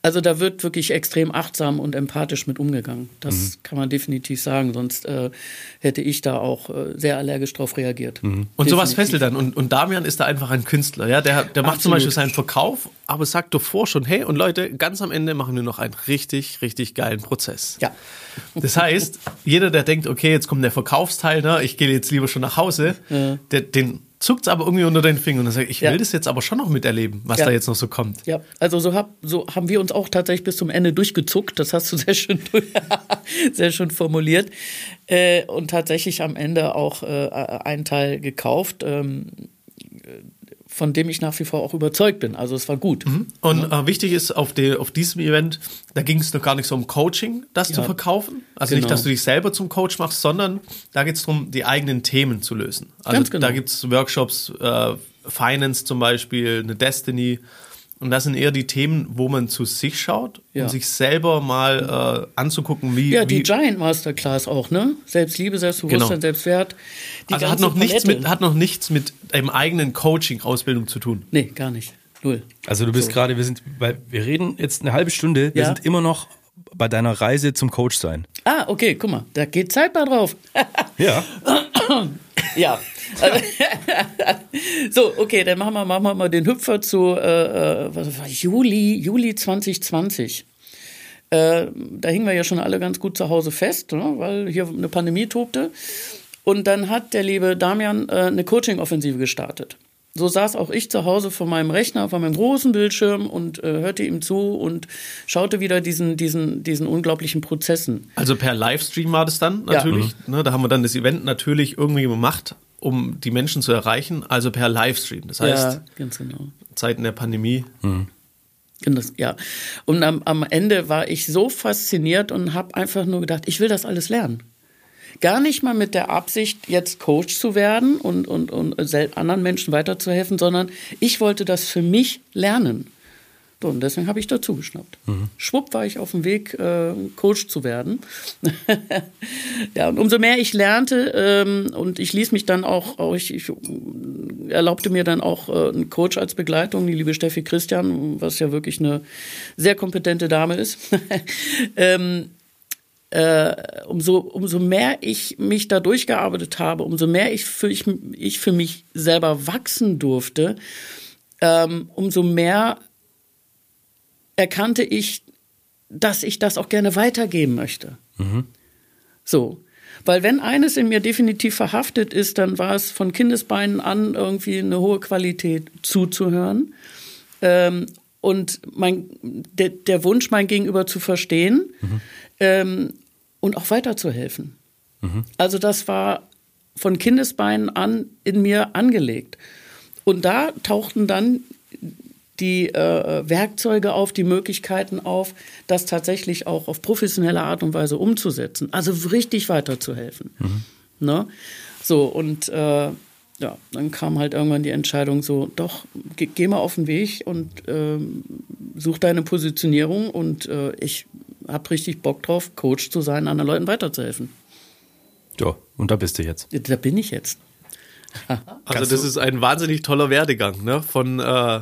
Also da wird wirklich extrem achtsam und empathisch mit umgegangen. Das Mhm. kann man definitiv sagen, sonst äh, hätte ich da auch äh, sehr allergisch drauf reagiert. Und sowas Definitiv. fesselt dann. Und, und Damian ist da einfach ein Künstler. Ja? Der, der macht zum. Beispiel seinen Verkauf, aber sagt davor schon, hey, und Leute, ganz am Ende machen wir noch einen richtig, richtig geilen Prozess. Ja. Das heißt, jeder, der denkt, okay, jetzt kommt der Verkaufsteil, ne, ich gehe jetzt lieber schon nach Hause, der, den zuckt's aber irgendwie unter den Fingern und sagt, ich will Ja. das jetzt aber schon noch miterleben, was Ja. da jetzt noch so kommt. Ja, also so, hab, so haben wir uns auch tatsächlich bis zum Ende durchgezuckt. Das hast du sehr schön, sehr schön formuliert. Äh, und tatsächlich am Ende auch äh, einen Teil gekauft, ähm, von dem ich nach wie vor auch überzeugt bin. Also es war gut. Und äh, wichtig ist auf, die, auf diesem Event, da ging es noch gar nicht so um Coaching, das zu Ja. verkaufen. Also nicht, Genau. dass du dich selber zum Coach machst, sondern da geht es darum, die eigenen Themen zu lösen. Also Ganz genau. da gibt es Workshops, äh, Finance zum Beispiel, eine Destiny Und das sind eher die Themen, wo man zu sich schaut Ja. und sich selber mal äh, anzugucken, wie. Ja, die wie, Giant Masterclass auch, ne? Selbstliebe, Selbstbewusstsein, Genau. Selbstwert. Die also hat noch, nichts mit, hat noch nichts mit einem eigenen Coaching-Ausbildung zu tun. Nee, gar nicht. Null. Also du bist gerade, wir sind, weil wir reden jetzt eine halbe Stunde, wir Ja. sind immer noch bei deiner Reise zum Coach sein. Ah, okay, guck mal, da geht Zeit mal drauf. Ja. ja. so, okay, dann machen wir, machen wir mal den Hüpfer zu äh, äh, was war, Juli, Juli 2020. Äh, da hingen wir ja schon alle ganz gut zu Hause fest, ne, weil hier eine Pandemie tobte. Und dann hat der liebe Damian äh, eine Coaching-Offensive gestartet. So saß auch ich zu Hause vor meinem Rechner, vor meinem großen Bildschirm und äh, hörte ihm zu und schaute wieder diesen, diesen, diesen unglaublichen Prozessen. Also per Livestream war das dann Ja. natürlich. Ne, da haben wir dann das Event natürlich irgendwie gemacht, um die Menschen zu erreichen. Also per Livestream. Das heißt, ja, ganz genau. Zeiten der Pandemie. Das, ja. Und am, am Ende war ich so fasziniert und habe einfach nur gedacht, ich will das alles lernen. Gar nicht mal mit der Absicht, jetzt Coach zu werden und, und, und anderen Menschen weiterzuhelfen, sondern ich wollte das für mich lernen. So, und deswegen habe ich dazu geschnappt. Schwupp war ich auf dem Weg, äh, Coach zu werden. ja, und umso mehr ich lernte ähm, und ich ließ mich dann auch, auch ich, ich erlaubte mir dann auch äh, einen Coach als Begleitung, die liebe Steffi Christian, was ja wirklich eine sehr kompetente Dame ist. ähm, äh, umso, umso mehr ich mich da durchgearbeitet habe, umso mehr ich für, ich, ich für mich selber wachsen durfte, ähm, umso mehr erkannte ich, dass ich das auch gerne weitergeben möchte. So. Weil wenn eines in mir definitiv verhaftet ist, dann war es von Kindesbeinen an irgendwie eine hohe Qualität zuzuhören. Ähm, und mein, der, der Wunsch, mein Gegenüber zu verstehen ähm, und auch weiterzuhelfen. Also das war von Kindesbeinen an in mir angelegt. Und da tauchten dann die äh, Werkzeuge auf, die Möglichkeiten auf, das tatsächlich auch auf professionelle Art und Weise umzusetzen. Also richtig weiterzuhelfen. Ne? So, und äh, ja, dann kam halt irgendwann die Entscheidung so, doch, geh, geh mal auf den Weg und ähm, such deine Positionierung und äh, ich habe richtig Bock drauf, Coach zu sein, anderen Leuten weiterzuhelfen. Ja, und da bist du jetzt. Da bin ich jetzt. Also das ist ein wahnsinnig toller Werdegang, ne? Von, äh,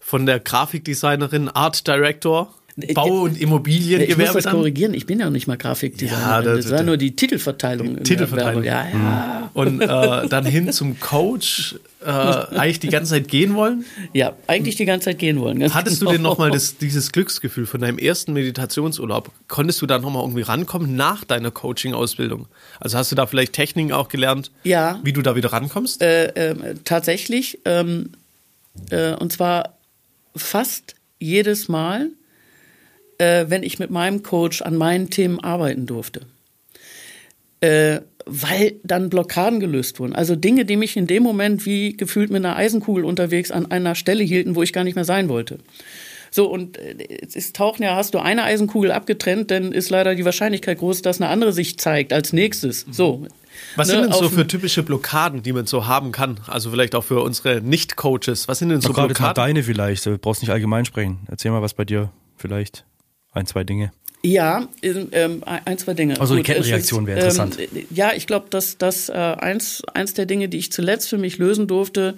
von der Grafikdesignerin, Art Director, Bau- und Ich muss Immobiliengewerbe das dann. korrigieren, ich bin ja nicht mal Grafikdesigner. Ja, das, das- war nur die Titelverteilung. der Titelverteilung. Ja, ja. Und äh, dann hin zum Coach, äh, eigentlich die ganze Zeit gehen wollen. ja, eigentlich die ganze Zeit gehen wollen. Hattest du genau. denn nochmal dieses Glücksgefühl von deinem ersten Meditationsurlaub? Konntest du da nochmal irgendwie rankommen nach deiner Coaching-Ausbildung? Also hast du da vielleicht Techniken auch gelernt, Ja. wie du da wieder rankommst? Äh, ähm, tatsächlich, ähm, äh, und zwar fast jedes Mal, äh, wenn ich mit meinem Coach an meinen Themen arbeiten durfte. Äh, weil dann Blockaden gelöst wurden. Also Dinge, die mich in dem Moment wie gefühlt mit einer Eisenkugel unterwegs an einer Stelle hielten, wo ich gar nicht mehr sein wollte. So, und äh, es tauchen ja, hast du eine Eisenkugel abgetrennt, dann ist leider die Wahrscheinlichkeit groß, dass eine andere sich zeigt als nächstes. So. Was Ne, sind denn so für typische Blockaden, die man so haben kann? Also vielleicht auch für unsere Nicht-Coaches. Was sind denn so Blockaden? deine vielleicht. Du brauchst nicht allgemein sprechen. Erzähl mal was bei dir vielleicht. Ein, zwei Dinge. Ja, ähm, ähm, ein, zwei Dinge. Also die Kettenreaktion wäre interessant. Ähm, ja, ich glaube, dass das äh, eins, eins der Dinge, die ich zuletzt für mich lösen durfte,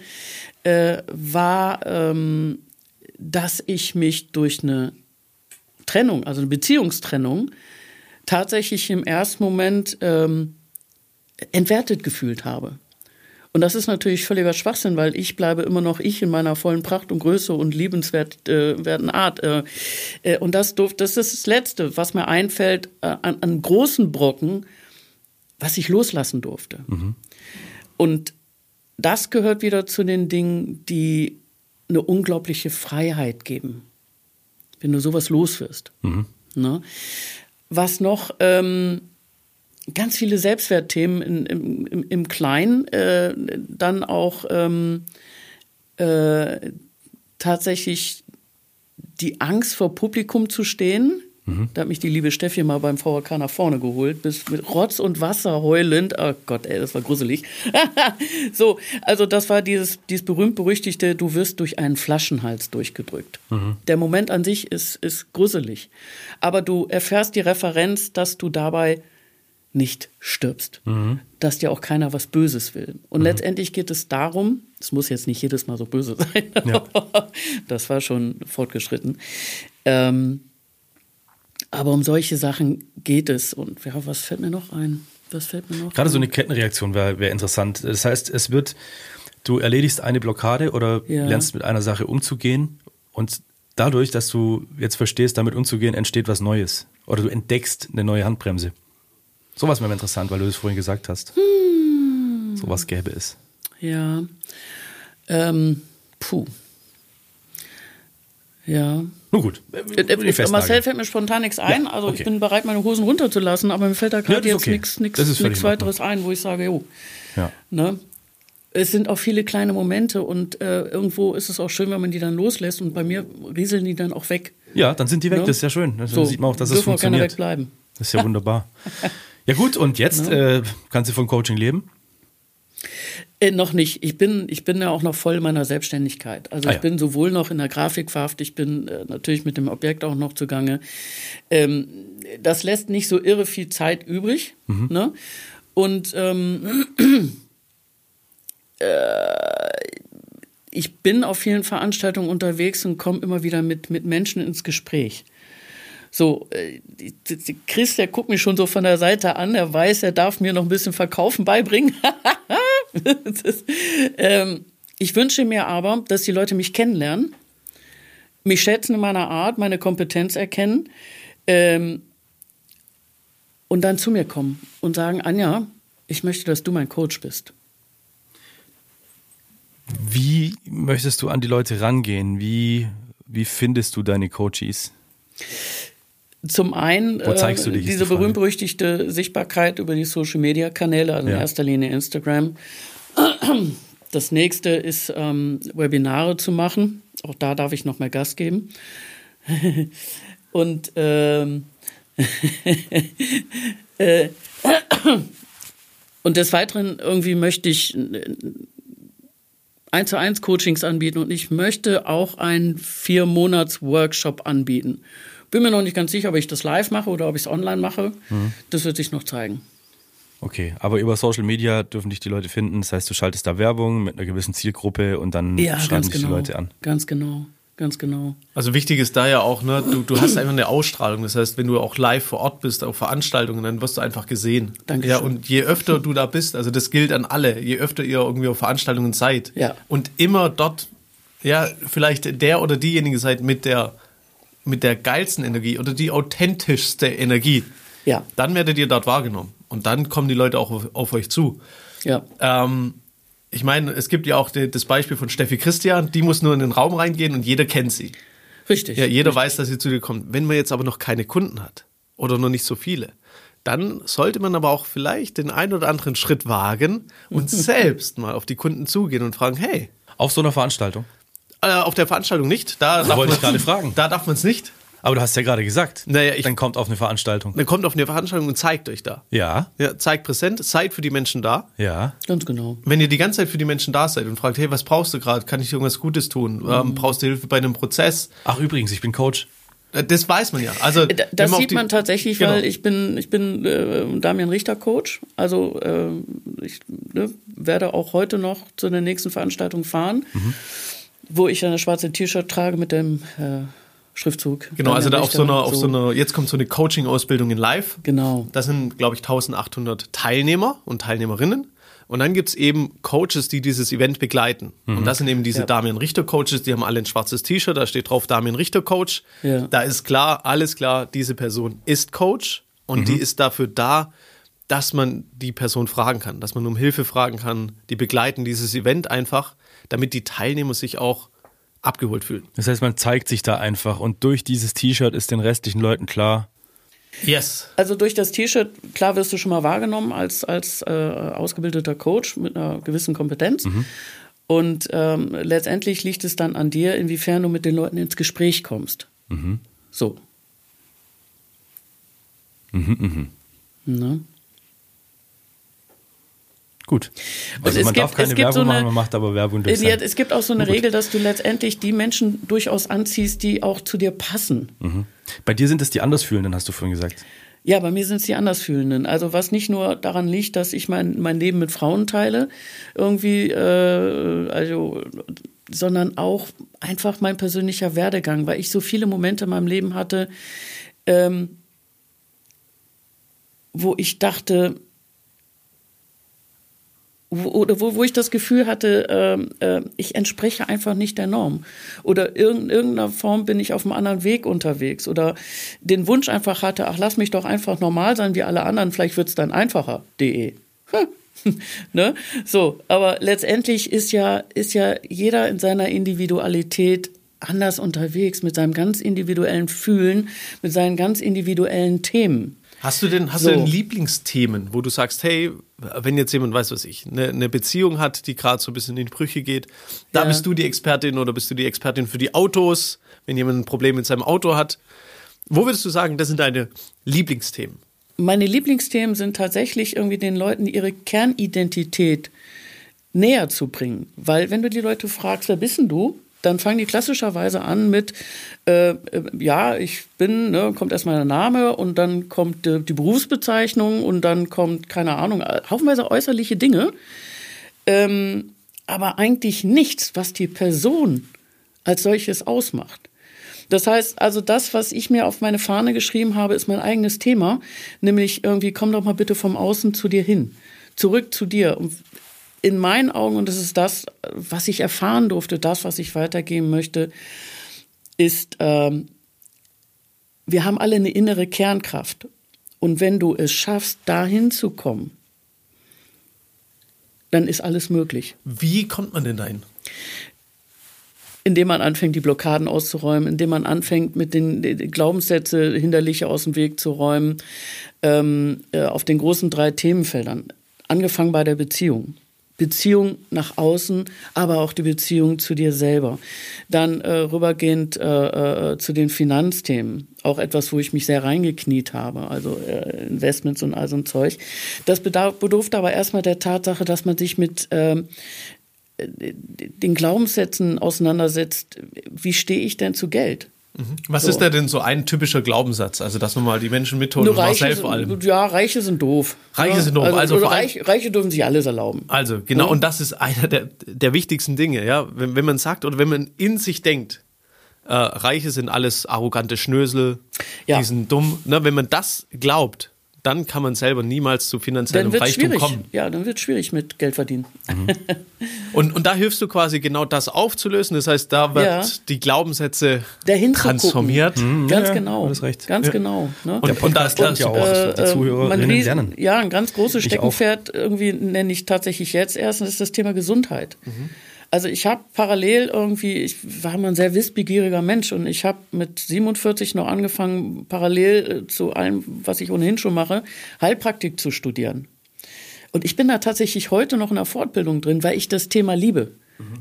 äh, war, ähm, dass ich mich durch eine Trennung, also eine Beziehungstrennung, tatsächlich im ersten Moment ähm, entwertet gefühlt habe. Und das ist natürlich völliger Schwachsinn, weil ich bleibe immer noch ich in meiner vollen Pracht und Größe und liebenswerten äh, Art. Äh, äh, und das, durf, das ist das Letzte, was mir einfällt äh, an, an großen Brocken, was ich loslassen durfte. Und das gehört wieder zu den Dingen, die eine unglaubliche Freiheit geben, wenn du sowas loswirst. Ne? Was noch ähm, ganz viele Selbstwertthemen in, im, im, im Kleinen, äh, dann auch ähm, äh, tatsächlich die Angst vor Publikum zu stehen, Da hat mich die liebe Steffi mal beim VHK nach vorne geholt, bis mit Rotz und Wasser heulend. Oh Gott, ey, das war gruselig. so, also das war dieses, dieses berühmt-berüchtigte, du wirst durch einen Flaschenhals durchgedrückt. Der Moment an sich ist, ist gruselig. Aber du erfährst die Referenz, dass du dabei nicht stirbst. Dass dir auch keiner was Böses will. Und letztendlich geht es darum, es muss jetzt nicht jedes Mal so böse sein, Ja. das war schon fortgeschritten. Ähm, aber um solche Sachen geht es. Und ja, was fällt mir noch ein? Was fällt mir noch Gerade ein? so eine Kettenreaktion wäre wär interessant. Das heißt, es wird, du erledigst eine Blockade oder Ja. lernst mit einer Sache umzugehen und dadurch, dass du jetzt verstehst, damit umzugehen, entsteht was Neues. Oder du entdeckst eine neue Handbremse. Sowas wäre mir interessant, weil du das vorhin gesagt hast. Hm. Sowas gäbe es. Ja. Ähm, puh. Ja. Nun gut. Äh, äh, Festnahme. Marcel fällt mir spontan nichts ein. Ja, also okay. ich bin bereit, meine Hosen runterzulassen, aber mir fällt da Ja, gerade das ist jetzt okay. nichts Das weiteres ein, wo ich sage, jo. Ja. Ne? Es sind auch viele kleine Momente und äh, irgendwo ist es auch schön, wenn man die dann loslässt und bei mir rieseln die dann auch weg. ja, dann sind die weg. Ne? Das ist ja schön. Dann So, sieht man auch, dass es dürfen auch keiner funktioniert. wegbleiben. Das ist ja wunderbar. ja gut, und jetzt äh, kannst du von Coaching leben? Äh, noch nicht. Ich bin, ich bin ja auch noch voll in meiner Selbstständigkeit. Also Ah, ich ja. bin sowohl noch in der Grafik verhaftet, ich bin äh, natürlich mit dem Objekt auch noch zugange. Ähm, das lässt nicht so irre viel Zeit übrig. Mhm. Ne? Und ähm, äh, ich bin auf vielen Veranstaltungen unterwegs und komme immer wieder mit, mit Menschen ins Gespräch. So, äh, Chris, der guckt mich schon so von der Seite an, er weiß, er darf mir noch ein bisschen Verkaufen beibringen. Das ähm, ich wünsche mir aber, dass die Leute mich kennenlernen, mich schätzen in meiner Art, meine Kompetenz erkennen ähm, und dann zu mir kommen und sagen, Anja, ich möchte, dass du mein Coach bist. Wie möchtest du an die Leute rangehen? Wie, wie findest du deine Coaches? Zum einen äh, diese die berühmt-berüchtigte Sichtbarkeit über die Social-Media-Kanäle, also in Ja. erster Linie Instagram. Das nächste ist, ähm, Webinare zu machen. Auch da darf ich noch mehr Gas geben. Und ähm, äh, und des Weiteren irgendwie möchte ich äh, eins zu eins Coachings anbieten und ich möchte auch einen vier Monats Workshop anbieten. Bin mir noch nicht ganz sicher, ob ich das live mache oder ob ich es online mache. Mhm. Das wird sich noch zeigen. Okay, aber über Social Media dürfen dich die Leute finden. Das heißt, du schaltest da Werbung mit einer gewissen Zielgruppe und dann Ja, schreiben dich die genau. Leute an. Ganz genau, ganz genau. Also wichtig ist da ja auch, ne, du, du hast einfach eine Ausstrahlung. Das heißt, wenn du auch live vor Ort bist, auf Veranstaltungen, dann wirst du einfach gesehen. Dankeschön. Ja, und je öfter du da bist, also das gilt an alle, je öfter ihr irgendwie auf Veranstaltungen seid Ja. und immer dort, ja, vielleicht der oder diejenige seid mit der, mit der geilsten Energie oder die authentischste Energie, Ja, dann werdet ihr dort wahrgenommen. Und dann kommen die Leute auch auf, auf euch zu. ja, Ähm, ich meine, es gibt ja auch die, das Beispiel von Steffi Christian, die muss nur in den Raum reingehen und jeder kennt sie. richtig. Ja, jeder weiß, dass sie zu dir kommt. Wenn man jetzt aber noch keine Kunden hat oder noch nicht so viele, dann sollte man aber auch vielleicht den einen oder anderen Schritt wagen und selbst mal auf die Kunden zugehen und fragen, hey, Auf so einer Veranstaltung. Äh, auf der Veranstaltung nicht, da darf wollte ich gerade fragen. Da darf man es nicht. Aber du hast ja gerade gesagt, Naja, ich- dann kommt auf eine Veranstaltung. Dann kommt auf eine Veranstaltung und zeigt euch da. Ja, Ja, zeigt präsent, seid für die Menschen da. ja. Ganz genau. Wenn ihr die ganze Zeit für die Menschen da seid und fragt, hey, was brauchst du gerade? Kann ich dir irgendwas Gutes tun? Mhm. Ähm, brauchst du Hilfe bei einem Prozess? Ach übrigens, ich bin Coach. Äh, Das weiß man ja. Also Da- wenn Das auf sieht die- man tatsächlich, Genau. weil ich bin, ich bin äh, Damian Richter Coach. Also äh, ich ne, werde auch heute noch zu der nächsten Veranstaltung fahren, Mhm. Wo ich eine schwarze T-Shirt trage mit dem äh, Schriftzug. Genau, also da auf so einer, auf so einer, jetzt kommt so eine Coaching-Ausbildung in Live. Genau. Das sind, glaube ich, 1800 Teilnehmer und Teilnehmerinnen. Und dann gibt's eben Coaches, die dieses Event begleiten. Und das sind eben diese Ja. Damian Richter Coaches, die haben alle ein schwarzes T-Shirt, da steht drauf Damian Richter Coach. Ja. Da ist klar, alles klar, diese Person ist Coach und die ist dafür da, dass man die Person fragen kann, dass man um Hilfe fragen kann. Die begleiten dieses Event einfach, damit die Teilnehmer sich auch abgeholt fühlen. Das heißt, man zeigt sich da einfach und durch dieses T-Shirt ist den restlichen Leuten klar, Yes. Also durch das T-Shirt, klar wirst du schon mal wahrgenommen als, als äh, ausgebildeter Coach mit einer gewissen Kompetenz. Und ähm, letztendlich liegt es dann an dir, inwiefern du mit den Leuten ins Gespräch kommst. So. Ne? Gut. Also es man gibt- darf keine Werbung so eine- machen, man macht aber Werbung durch Ja, es gibt auch so eine Gut. Regel, dass du letztendlich die Menschen durchaus anziehst, die auch zu dir passen. Bei dir sind es die Andersfühlenden, hast du vorhin gesagt. Ja, bei mir sind es die Andersfühlenden. Also was nicht nur daran liegt, dass ich mein, mein Leben mit Frauen teile, irgendwie, äh, also, sondern auch einfach mein persönlicher Werdegang, weil ich so viele Momente in meinem Leben hatte, ähm, wo ich dachte, oder wo, wo ich das Gefühl hatte, ähm, äh, ich entspreche einfach nicht der Norm. Oder in irgendeiner Form bin ich auf einem anderen Weg unterwegs. Oder den Wunsch einfach hatte, ach, lass mich doch einfach normal sein wie alle anderen, vielleicht wird's dann einfacher. De. ne? So, aber letztendlich ist ja, ist ja jeder in seiner Individualität anders unterwegs, mit seinem ganz individuellen Fühlen, mit seinen ganz individuellen Themen. Hast du denn, hast So. du denn Lieblingsthemen, wo du sagst, hey, wenn jetzt jemand, weiß was ich, eine, eine Beziehung hat, die gerade so ein bisschen in die Brüche geht, da Ja. bist du die Expertin oder bist du die Expertin für die Autos, wenn jemand ein Problem mit seinem Auto hat. Wo würdest du sagen, das sind deine Lieblingsthemen? Meine Lieblingsthemen sind tatsächlich irgendwie den Leuten ihre Kernidentität näher zu bringen. Weil wenn du die Leute fragst, wer bist denn du? Dann fangen die klassischerweise an mit, äh, äh, ja, ich bin, ne, kommt erstmal der Name und dann kommt äh, die Berufsbezeichnung und dann kommt, keine Ahnung, äh, haufenweise äußerliche Dinge. Ähm, aber eigentlich nichts, was die Person als solches ausmacht. Das heißt, also das, was ich mir auf meine Fahne geschrieben habe, ist mein eigenes Thema, nämlich irgendwie komm doch mal bitte vom Außen zu dir hin, zurück zu dir. Und in meinen Augen, und das ist das, was ich erfahren durfte, das, was ich weitergeben möchte, ist, ähm, wir haben alle eine innere Kernkraft. Und wenn du es schaffst, dahin zu kommen, dann ist alles möglich Wie kommt man denn dahin? indem man anfängt, die Blockaden auszuräumen, indem man anfängt, mit den, Glaubenssätze hinderliche aus dem Weg zu räumen, ähm, äh, auf den großen drei Themenfeldern. Angefangen bei der Beziehung. Beziehung nach außen, aber auch die Beziehung zu dir selber. Dann äh, rübergehend äh, äh, zu den Finanzthemen, auch etwas, wo ich mich sehr reingekniet habe, also äh, Investments und all so ein Zeug. Das bedarf, bedurfte aber erstmal der Tatsache, dass man sich mit ähm, den Glaubenssätzen auseinandersetzt, wie stehe ich denn zu Geld? Was So. ist da denn so ein typischer Glaubenssatz? Also, dass wir mal die Menschen mitholen Nur und Reiche Marcel sind, vor allem. Ja, Reiche sind doof. Reiche ja, sind doof, also oder vor allem- Reich, Reiche dürfen sich alles erlauben. Also, genau, Ja. und das ist einer der, der wichtigsten Dinge, ja. Wenn, wenn man sagt oder wenn man in sich denkt, äh, Reiche sind alles arrogante Schnösel, Ja. die sind dumm. Ne? Wenn man das glaubt, dann kann man selber niemals zu finanziellem Dann wird Reichtum schwierig. kommen. Ja, dann wird schwierig mit Geld verdienen. Und, und da hilfst du quasi genau das aufzulösen. Das heißt, da wird Ja. die Glaubenssätze transformiert. Ganz ja, genau. hast recht. Ganz genau. Ne? Und, und das, lernt ja auch. Äh, die äh, Zuhörerinnen man ries- lernen. Ja, ein ganz großes. Steckenpferd irgendwie nenne ich tatsächlich jetzt erst, und das ist das Thema Gesundheit. Mhm. Also ich habe parallel irgendwie, ich war mal ein sehr wissbegieriger Mensch und ich habe mit 47 noch angefangen, parallel äh, zu allem, was ich ohnehin schon mache, Heilpraktik zu studieren. Und ich bin da tatsächlich heute noch in der Fortbildung drin, weil ich das Thema liebe.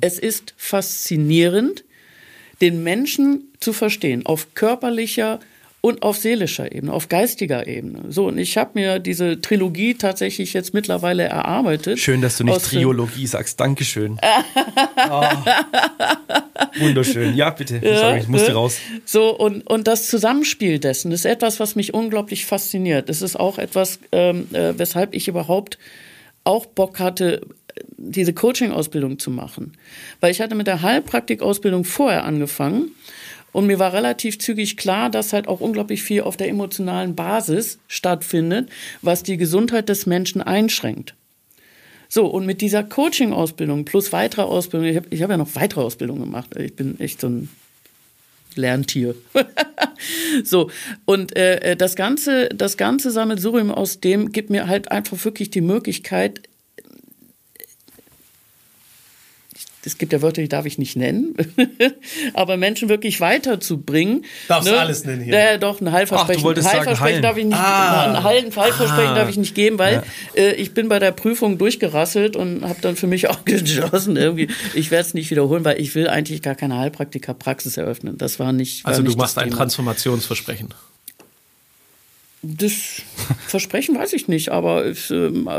Es ist faszinierend, den Menschen zu verstehen, auf körperlicher und auf seelischer Ebene, auf geistiger Ebene. So, und ich habe mir diese Trilogie tatsächlich jetzt mittlerweile erarbeitet. Schön, dass du nicht Triologie sagst. Dankeschön. Ah. Wunderschön. Ja, bitte. Sorry, ich musste ne? raus. So, und, und das Zusammenspiel dessen ist etwas, was mich unglaublich fasziniert. Es ist auch etwas, ähm, äh, weshalb ich überhaupt auch Bock hatte, diese Coaching-Ausbildung zu machen. Weil ich hatte mit der Heilpraktikausbildung vorher angefangen und mir war relativ zügig klar, dass halt auch unglaublich viel auf der emotionalen Basis stattfindet, was die Gesundheit des Menschen einschränkt. So, und mit dieser Coaching-Ausbildung plus weitere Ausbildung, ich habe ich hab ja noch weitere Ausbildungen gemacht. Ich bin echt so ein Lerntier. so, und äh, das ganze, das ganze Sammelsurium aus dem gibt mir halt einfach wirklich die Möglichkeit, es gibt ja Wörter, die darf ich nicht nennen, aber Menschen wirklich weiterzubringen. Darfst du alles nennen hier? Ja, doch, ein Heilversprechen. Ach, du wolltest ein sagen, Heilversprechen heilen. darf ich nicht, Ah. ein Heil- ein Heilversprechen darf ich nicht geben, weil äh, ich bin bei der Prüfung durchgerasselt und habe dann für mich auch geschlossen, irgendwie, ich werde es nicht wiederholen, weil ich will eigentlich gar keine Heilpraktikerpraxis eröffnen. Das war nicht. War Also du nicht machst das ein Thema. Transformationsversprechen. Das Versprechen weiß ich nicht, aber es, ähm,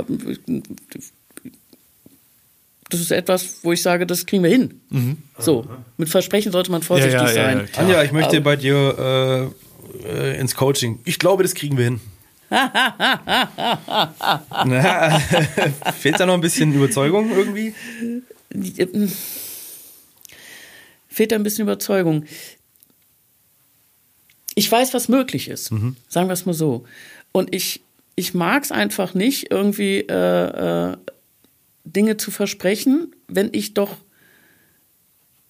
das ist etwas, wo ich sage, das kriegen wir hin. So, mit Versprechen sollte man vorsichtig Ja, ja, ja, sein. ja, klar. Anja, ich möchte bei dir äh, äh, ins Coaching. Ich glaube, das kriegen wir hin. Na, fehlt da noch ein bisschen Überzeugung irgendwie? Fehlt da ein bisschen Überzeugung. Ich weiß, was möglich ist. Sagen wir es mal so. Und ich, ich mag es einfach nicht, irgendwie äh, äh, Dinge zu versprechen, wenn ich doch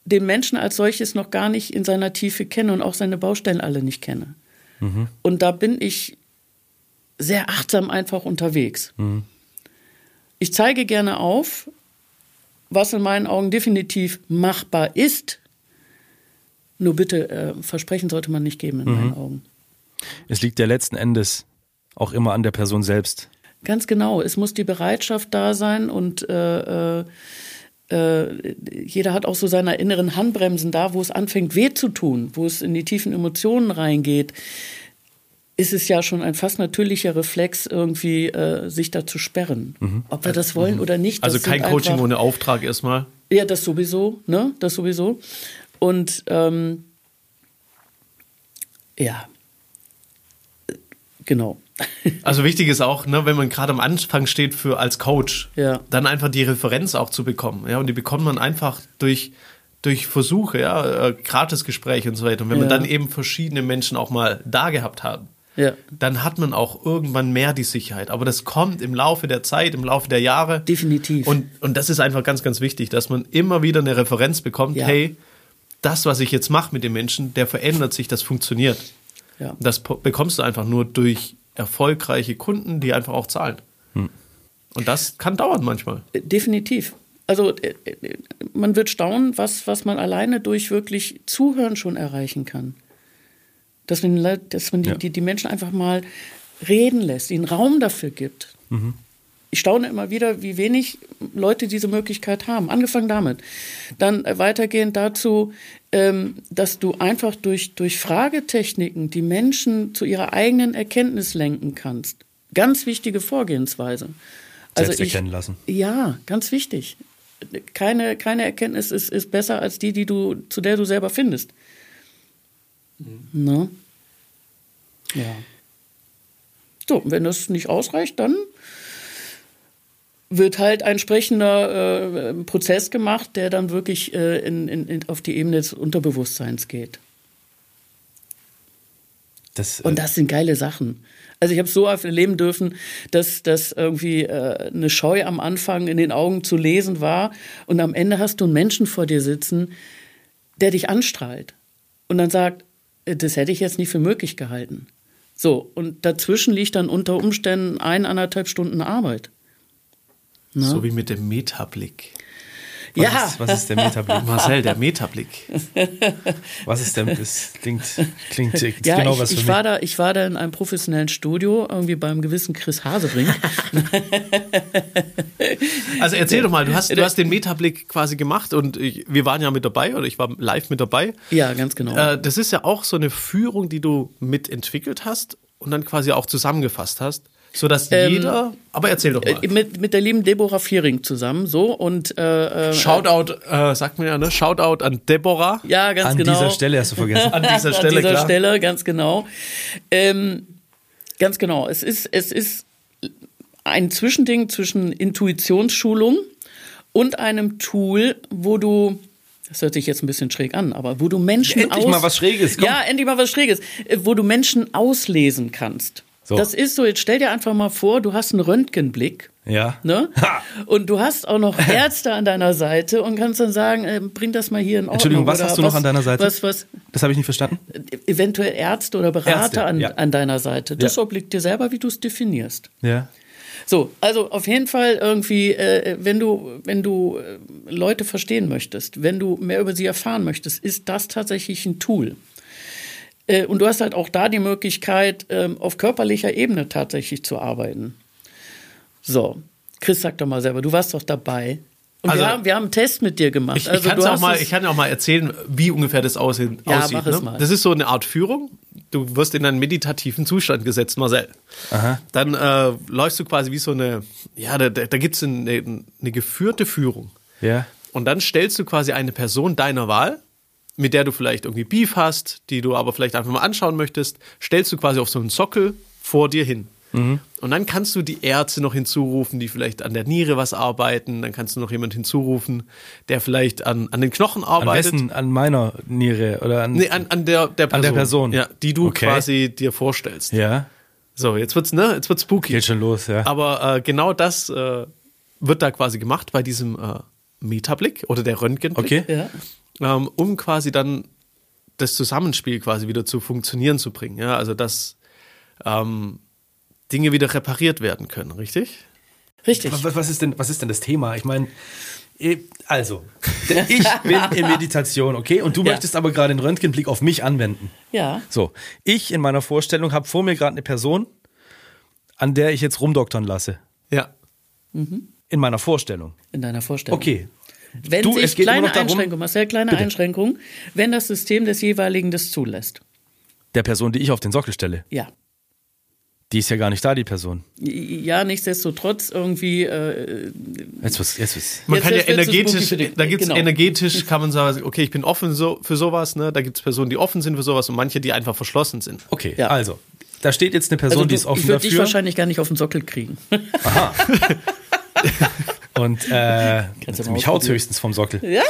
den Menschen als solches noch gar nicht in seiner Tiefe kenne und auch seine Baustellen alle nicht kenne. Und da bin ich sehr achtsam einfach unterwegs. Ich zeige gerne auf, was in meinen Augen definitiv machbar ist. Nur bitte, äh, Versprechen sollte man nicht geben in meinen Augen. Es liegt ja letzten Endes auch immer an der Person selbst. Ganz genau. Es muss die Bereitschaft da sein und äh, äh, äh, jeder hat auch so seine inneren Handbremsen da, wo es anfängt weh zu tun, wo es in die tiefen Emotionen reingeht. Ist es ja schon ein fast natürlicher Reflex, irgendwie äh, sich da zu sperren. Ob wir das wollen oder nicht. Also kein Coaching einfach- ohne Auftrag erstmal. Ja, das sowieso, ne? Das sowieso. Und ähm, ja, genau. Also wichtig ist auch, ne, wenn man gerade am Anfang steht für als Coach, Ja. dann einfach die Referenz auch zu bekommen. Ja, und die bekommt man einfach durch, durch Versuche, ja, äh, Gratisgespräche und so weiter. Und wenn man Ja. dann eben verschiedene Menschen auch mal da gehabt hat, Ja, dann hat man auch irgendwann mehr die Sicherheit. Aber das kommt im Laufe der Zeit, im Laufe der Jahre. definitiv. Und, und das ist einfach ganz, ganz wichtig, dass man immer wieder eine Referenz bekommt, Ja. hey, das, was ich jetzt mache mit dem Menschen, der verändert sich, das funktioniert. ja. Das bekommst du einfach nur durch erfolgreiche Kunden, die einfach auch zahlen. Und das kann dauern manchmal. Definitiv. Also äh, äh, man wird staunen, was, was man alleine durch wirklich Zuhören schon erreichen kann. Dass man, dass man die, Ja. die, die Menschen einfach mal reden lässt, ihnen Raum dafür gibt. Ich staune immer wieder, wie wenig Leute diese Möglichkeit haben. Angefangen damit. Dann äh, weitergehend dazu, ähm, dass du einfach durch, durch Fragetechniken die Menschen zu ihrer eigenen Erkenntnis lenken kannst. Ganz wichtige Vorgehensweise. Also Selbst erkennen lassen. Ja, ganz wichtig. Keine, keine Erkenntnis ist, ist besser als die, die du, zu der du selber findest. Ne? Ja. So, wenn das nicht ausreicht, dann wird halt ein entsprechender äh, Prozess gemacht, der dann wirklich äh, in, in, auf die Ebene des Unterbewusstseins geht. Das, Und äh, das sind geile Sachen. Also ich habe so oft erleben dürfen, dass dass irgendwie äh, eine Scheu am Anfang in den Augen zu lesen war und am Ende hast du einen Menschen vor dir sitzen, der dich anstrahlt und dann sagt, äh, das hätte ich jetzt nicht für möglich gehalten. So, und dazwischen liegt dann unter Umständen ein, anderthalb Stunden Arbeit. Ne? So wie mit dem Metablick. was, ja, ist, was ist der Metablick? Marcel, der Metablick. Was ist der? Das klingt, klingt ist ja genau ich, was für ich mich. war da, ich war da in einem professionellen Studio, irgendwie beim gewissen Chris Hasebrink. Also erzähl doch mal, du hast, du hast den Metablick quasi gemacht und ich, wir waren ja mit dabei oder ich war live mit dabei. ja, ganz genau. Äh, das ist ja auch so eine Führung, die du mitentwickelt hast und dann quasi auch zusammengefasst hast, sodass Ähm, jeder. Aber erzähl doch mal. Äh, mit, mit der lieben Deborah Viering zusammen, so und äh, äh, Shoutout, äh, sagt man ja, ne? Shoutout an Deborah. ja, ganz An genau. dieser Stelle hast du vergessen. An dieser An Stelle, dieser klar. Stelle, ganz genau. Ähm, ganz genau. Es ist, es ist ein Zwischending zwischen Intuitionsschulung und einem Tool, wo du das hört sich jetzt ein bisschen schräg an, aber wo du Menschen Endlich mal was Schräges, komm. Ja, endlich mal was Schräges, äh, wo du Menschen auslesen kannst. So. Das ist so, jetzt stell dir einfach mal vor, du hast einen Röntgenblick. Ja. Ne? Ha! Und du hast auch noch Ärzte an deiner Seite und kannst dann sagen, äh, bring das mal hier in Ordnung. Entschuldigung, was hast du noch an deiner Seite? Was, was, Das habe ich nicht verstanden. eventuell Ärzte oder Berater Ärzte, an, ja. an deiner Seite. Das Ja. obliegt dir selber, wie du es definierst. Ja. So, also auf jeden Fall irgendwie, äh, wenn du, wenn du äh, Leute verstehen möchtest, wenn du mehr über sie erfahren möchtest, ist das tatsächlich ein Tool. Äh, und du hast halt auch da die Möglichkeit, ähm, auf körperlicher Ebene tatsächlich zu arbeiten. So, Chris, sag doch mal selber, du warst doch dabei. Und Also- wir, haben, wir haben einen Test mit dir gemacht. Ich, ich, also, auch hast mal, es- ich kann auch mal erzählen, wie ungefähr das aussehen, Ja, aussieht. mach es ne? mal. Das ist so eine Art Führung. du wirst in einen meditativen Zustand gesetzt, Marcel. Aha. Dann äh, läufst du quasi wie so eine, ja, da, da gibt es eine, eine geführte Führung. Ja. Und dann stellst du quasi eine Person deiner Wahl, mit der du vielleicht irgendwie Beef hast, die du aber vielleicht einfach mal anschauen möchtest, stellst du quasi auf so einen Sockel vor dir hin. Mhm. Und dann kannst du die Ärzte noch hinzurufen, die vielleicht an der Niere was arbeiten. Dann kannst du noch jemand hinzurufen, der vielleicht an, an den Knochen An arbeitet. wessen? An meiner Niere oder an. Nee, an, an der, der Person. An der Person. Ja, die du Okay. quasi dir vorstellst. Ja. So, jetzt wird's, ne? Jetzt wird's spooky. Geht schon los, ja. Aber äh, genau das äh, wird da quasi gemacht bei diesem äh, Metablick oder der Röntgenblick. Okay. Ja. Ähm, um quasi dann das Zusammenspiel quasi wieder zu funktionieren zu bringen. Ja, also dass ähm, Dinge wieder repariert werden können, richtig? Richtig. Was, was, ist denn, was ist denn das Thema? Ich meine, eh, also, ich bin in Meditation, okay? Und du Ja. möchtest aber gerade den Röntgenblick auf mich anwenden. Ja. So, ich in meiner Vorstellung habe vor mir gerade eine Person, an der ich jetzt rumdoktern lasse. Ja. In meiner Vorstellung. In deiner Vorstellung. Okay. Wenn Du, sich es geht nur kleine noch darum- Einschränkung, Marcel, kleine Bitte. Einschränkung, wenn das System des jeweiligen das zulässt. Der Person, die ich auf den Sockel stelle. Ja. Die ist ja gar nicht da, die Person. Ja, nichtsdestotrotz irgendwie. Äh, Jetzt was, jetzt was. Man Jetzt kann ja energetisch, da gibt's Genau. energetisch, kann man sagen, okay, ich bin offen so, für sowas, ne? Da gibt es Personen, die offen sind für sowas und manche, die einfach verschlossen sind. Okay, Ja. also, da steht jetzt eine Person, also die du, ist offen ich würde dich dafür. wahrscheinlich gar nicht auf den Sockel kriegen. Und äh, mich haut höchstens vom Sockel. ja?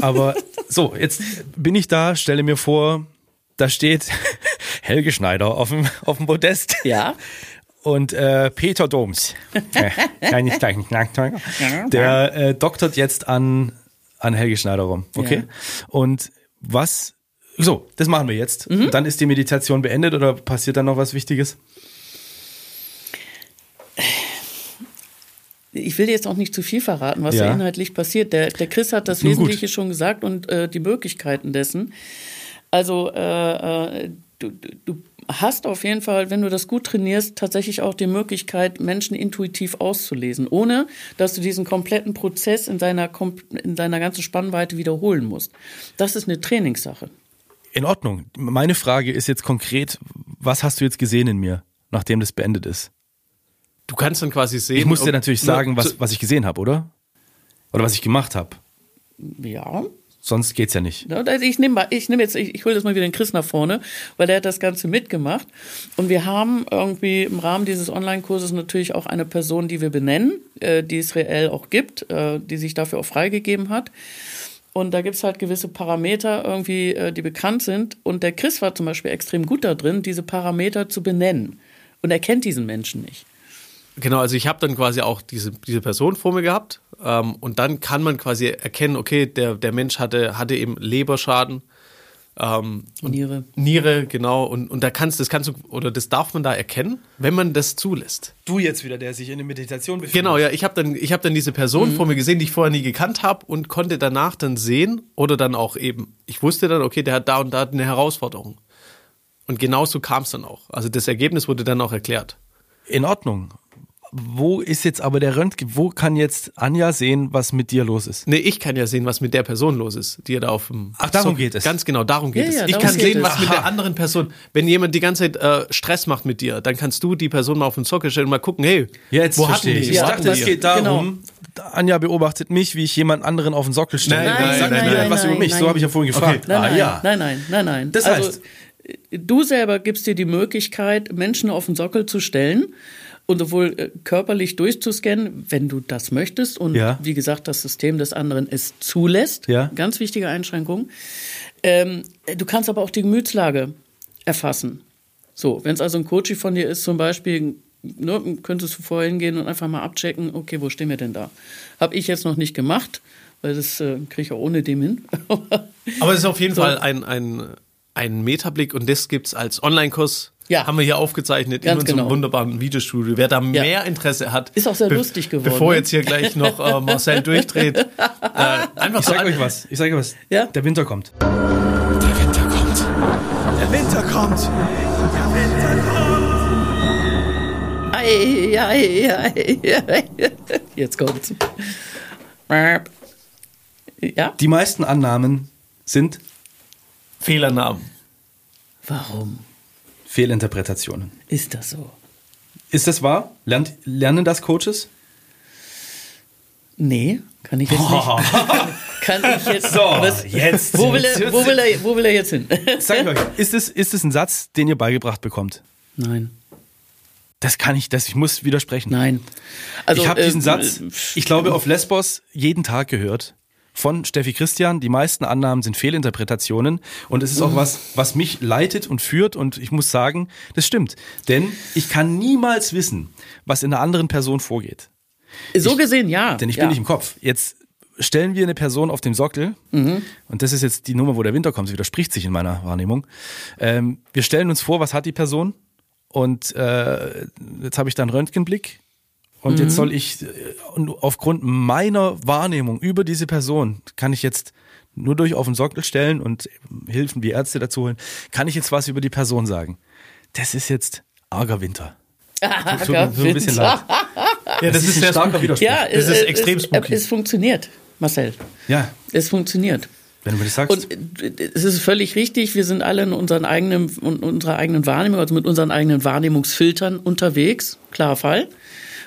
Aber so, jetzt bin ich da, stelle mir vor, da steht Helge Schneider auf dem, auf dem Podest Ja. und äh, Peter Doms, der äh, doktert jetzt an, an Helge Schneider rum. Okay? Und was, so, das machen wir jetzt. Mhm. Dann ist die Meditation beendet oder passiert dann noch was Wichtiges? Ich will jetzt auch nicht zu viel verraten, was Ja. da inhaltlich passiert. Der, der Chris hat das Nun gut. Wesentliche schon gesagt und äh, die Möglichkeiten dessen. Also äh, äh, du, du- hast auf jeden Fall, wenn du das gut trainierst, tatsächlich auch die Möglichkeit, Menschen intuitiv auszulesen, ohne dass du diesen kompletten Prozess in seiner, in seiner ganzen Spannweite wiederholen musst. Das ist eine Trainingssache. In Ordnung. Meine Frage ist jetzt konkret, was hast du jetzt gesehen in mir, nachdem das beendet ist? Du kannst dann quasi sehen. Ich muss dir natürlich sagen, was, was ich gesehen habe, oder? Oder was ich gemacht habe. Ja, Sonst geht's ja nicht. Ich nehme ich nehm jetzt, ich, ich hole jetzt mal wieder den Chris nach vorne, weil der hat das Ganze mitgemacht. Und wir haben irgendwie im Rahmen dieses Online-Kurses natürlich auch eine Person, die wir benennen, äh, die es reell auch gibt, äh, die sich dafür auch freigegeben hat. Und da gibt's halt gewisse Parameter irgendwie, äh, die bekannt sind. Und der Chris war zum Beispiel extrem gut da drin, diese Parameter zu benennen. Und er kennt diesen Menschen nicht. Genau, also ich habe dann quasi auch diese, diese Person vor mir gehabt ähm, und dann kann man quasi erkennen, okay, der, der Mensch hatte, hatte eben Leberschaden, ähm, und Niere. Niere, genau, und, und da kannst, das kannst du, oder das darf man da erkennen, wenn man das zulässt. Du jetzt wieder, der sich in der Meditation befindet. Genau, ja, ich habe dann, ich hab dann diese Person vor mir gesehen, die ich vorher nie gekannt habe und konnte danach dann sehen oder dann auch eben, ich wusste dann, okay, der hat da und da eine Herausforderung. Und genauso kam es dann auch. Also das Ergebnis wurde dann auch erklärt. In Ordnung. Wo ist jetzt aber der Röntgen? Wo kann jetzt Anja sehen, was mit dir los ist? Nee, ich kann ja sehen, was mit der Person los ist, die ja da auf dem. Ach, darum geht es. Ganz genau, darum geht Ja, es. ja, ich kann sehen, es. was mit der anderen Person. Wenn jemand die ganze Zeit äh, Stress macht mit dir, dann kannst du die Person mal auf den Sockel stellen und mal gucken, hey, Jetzt wo verstehe hatten ich. die? Ich Wo dachte, es geht darum, Anja beobachtet mich, wie ich jemand anderen auf den Sockel stelle. Nein, nein, Sagt nein, mir nein, was nein, über mich. So nein. habe ich ja vorhin gefragt. Nein, ah, nein, ja. nein, nein, nein, nein. Das also, heißt- du selber gibst dir die Möglichkeit, Menschen auf den Sockel zu stellen und sowohl äh, körperlich durchzuscannen, wenn du das möchtest. Und Ja. wie gesagt, das System des anderen es zulässt. Ja. Ganz wichtige Einschränkung. Ähm, du kannst aber auch die Gemütslage erfassen. So, wenn es also ein Coach von dir ist, zum Beispiel, ne, könntest du vorher hingehen und einfach mal abchecken, okay, wo stehen wir denn da? Habe ich jetzt noch nicht gemacht, weil das äh, kriege ich auch ohne dem hin. Aber es ist auf jeden So. Fall ein, ein, ein Metablick und das gibt's als Online-Kurs. Ja. Haben wir hier aufgezeichnet in Ganz unserem genau. wunderbaren Videostudio. Wer da mehr Interesse hat. Ist auch sehr lustig geworden, Bevor ne? jetzt hier gleich noch äh, Marcel durchdreht. Äh, einfach Ich sage so euch was. Ich sage euch was. Ja? Der Winter kommt. Der Winter kommt. Der Winter kommt. Ei, ei, ei, ei. Jetzt kommt's. Ja? Die meisten Annahmen sind Fehlernamen. Warum? Fehlinterpretationen. Ist das so? Ist das wahr? Lernt, lernen das Coaches? Nee, kann ich jetzt nicht. Kann ich jetzt. So, jetzt. Wo will, er, wo, will er, wo will er jetzt hin? Sag ich euch, ist es, ist es ein Satz, den ihr beigebracht bekommt? Nein. Das kann ich, das, ich muss widersprechen. Nein. Also, ich habe diesen äh, Satz, ich glaube, auf Lesbos jeden Tag gehört. Von Steffi Christian. Die meisten Annahmen sind Fehlinterpretationen. Und es ist auch was, was mich leitet und führt. Und ich muss sagen, das stimmt. Denn ich kann niemals wissen, was in einer anderen Person vorgeht. So gesehen, ja. Denn ich ja. bin nicht im Kopf. Jetzt stellen wir eine Person auf dem Sockel, Mhm. und das ist jetzt die Nummer, wo der Winter kommt, sie widerspricht sich in meiner Wahrnehmung. Ähm, wir stellen uns vor, was hat die Person? Und äh, jetzt habe ich da einen Röntgenblick. Und Mhm. jetzt soll ich, äh, und aufgrund meiner Wahrnehmung über diese Person, kann ich jetzt nur durch auf den Sockel stellen und Hilfen wie Ärzte dazu holen, kann ich jetzt was über die Person sagen. Das ist jetzt arger Winter. Tut mir so ein bisschen leid. Ja, das, ist ein sehr starker. Widerspruch. Ja, Das ist äh, extrem es, spooky. Es funktioniert, Marcel. Ja, Es funktioniert. wenn du mir das sagst. Und äh, es ist völlig richtig, wir sind alle in unseren eigenen, in unserer eigenen Wahrnehmung, also mit unseren eigenen Wahrnehmungsfiltern unterwegs, klarer Fall.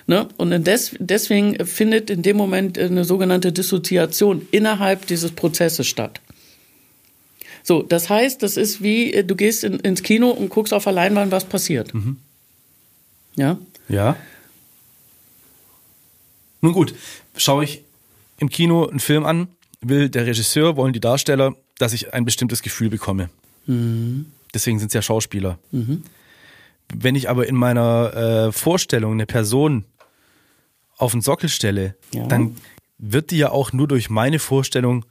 Ne? Und des, deswegen findet in dem Moment eine sogenannte Dissoziation innerhalb dieses Prozesses statt. So, das heißt, das ist wie, äh, du gehst in, ins Kino und guckst auf der Leinwand, was passiert. Ja? Ja. Nun gut, schaue ich im Kino einen Film an, will der Regisseur, wollen die Darsteller, dass ich ein bestimmtes Gefühl bekomme. Deswegen sind es ja Schauspieler. Wenn ich aber in meiner äh, Vorstellung eine Person auf den Sockel stelle, Ja. dann wird die ja auch nur durch meine Vorstellung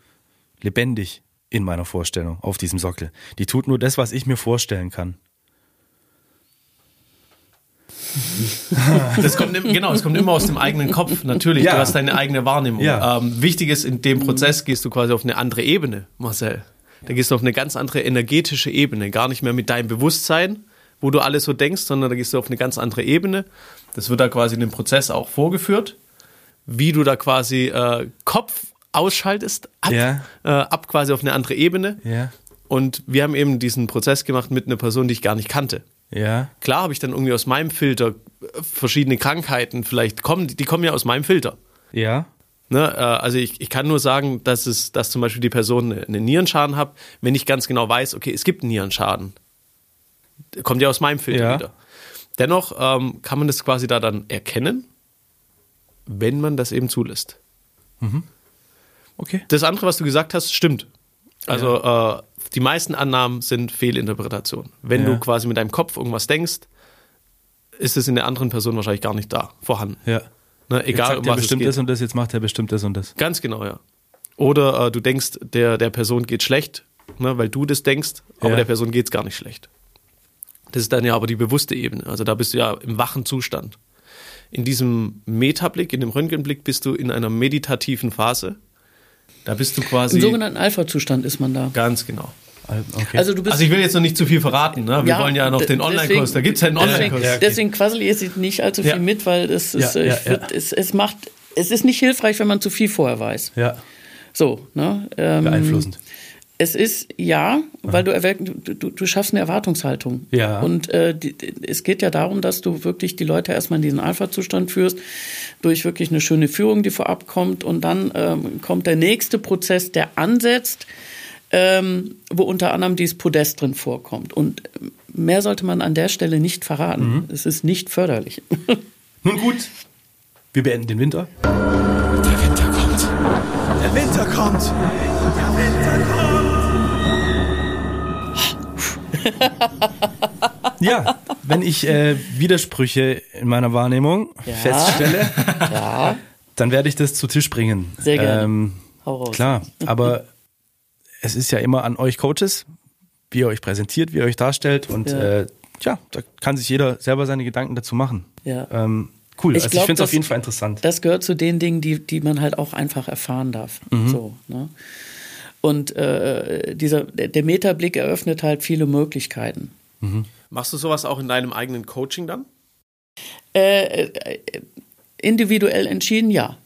lebendig in meiner Vorstellung auf diesem Sockel. Die tut nur das, was ich mir vorstellen kann. Das kommt, genau, es kommt immer aus dem eigenen Kopf, natürlich. Ja. Du hast deine eigene Wahrnehmung. Ja. Ähm, wichtig ist, in dem Prozess gehst du quasi auf eine andere Ebene, Marcel. Da gehst du auf eine ganz andere energetische Ebene. Gar nicht mehr mit deinem Bewusstsein, wo du alles so denkst, sondern da gehst du auf eine ganz andere Ebene. Das wird da quasi in dem Prozess auch vorgeführt, wie du da quasi äh, Kopf ausschaltest, ab, Ja. äh, ab quasi auf eine andere Ebene. Ja. Und wir haben eben diesen Prozess gemacht mit einer Person, die ich gar nicht kannte. Ja. Klar habe ich dann irgendwie aus meinem Filter äh, verschiedene Krankheiten, vielleicht kommen, die kommen ja aus meinem Filter. Ja. Ne? äh, Also ich, ich kann nur sagen, dass es, dass zum Beispiel die Person eine- einen Nierenschaden hat, wenn ich ganz genau weiß, okay, es gibt einen Nierenschaden. Kommt ja aus meinem Filter Ja. wieder. Dennoch ähm, kann man das quasi da dann erkennen, wenn man das eben zulässt. Okay. Das andere, was du gesagt hast, stimmt. Also äh, die meisten Annahmen sind Fehlinterpretationen. Wenn Ja. du quasi mit deinem Kopf irgendwas denkst, ist es in der anderen Person wahrscheinlich gar nicht da, vorhanden. Ja. Ne, Jetzt egal, sagt um was es bestimmt das und das, jetzt macht er bestimmt das und das. Ganz genau, ja. Oder äh, du denkst, der, der Person geht schlecht, ne, weil du das denkst, aber Ja. der Person geht es gar nicht schlecht. Das ist dann ja aber die bewusste Ebene. Also da bist du ja im wachen Zustand. In diesem Metablick, in dem Röntgenblick bist du in einer meditativen Phase. Da bist du quasi. Im sogenannten Alpha-Zustand ist man da. ganz genau. Okay. Also du bist Also ich will jetzt noch nicht zu viel verraten. Ne? Wir wollen ja noch den Online-Kurs. Da gibt es ja einen deswegen, Online-Kurs. Ja, okay. deswegen quassel ich jetzt nicht allzu viel Ja. mit, weil es ist, Ja, ja, würd, Es, es macht, es ist nicht hilfreich, wenn man zu viel vorher weiß. ja, So, ne? Ähm, beeinflussend. Es ist ja, weil du, du, du, schaffst eine Erwartungshaltung. Ja. Und äh, die, es geht ja darum, dass du wirklich die Leute erstmal in diesen Alpha-Zustand führst, durch wirklich eine schöne Führung, die vorab kommt. Und dann ähm, kommt der nächste Prozess, der ansetzt, ähm, wo unter anderem dieses Podest drin vorkommt. Und mehr sollte man an der Stelle nicht verraten. Es ist nicht förderlich. Nun gut, wir beenden den Winter. Der Winter kommt. Der Winter kommt. Ja, wenn ich äh, Widersprüche in meiner Wahrnehmung Ja. feststelle, ja, dann werde ich das zu Tisch bringen. Sehr gerne. Ähm, hau raus. klar, aber es ist ja immer an euch Coaches, wie ihr euch präsentiert, wie ihr euch darstellt und Ja. äh, ja, da kann sich jeder selber seine Gedanken dazu machen. Ja. Ähm, cool, Ich also glaub, ich finde es auf jeden Fall interessant. Das gehört zu den Dingen, die, die man halt auch einfach erfahren darf. Mhm. So, ne? Und äh, dieser, der Metablick eröffnet halt viele Möglichkeiten. Machst du sowas auch in deinem eigenen Coaching dann? Äh, äh, individuell entschieden, ja.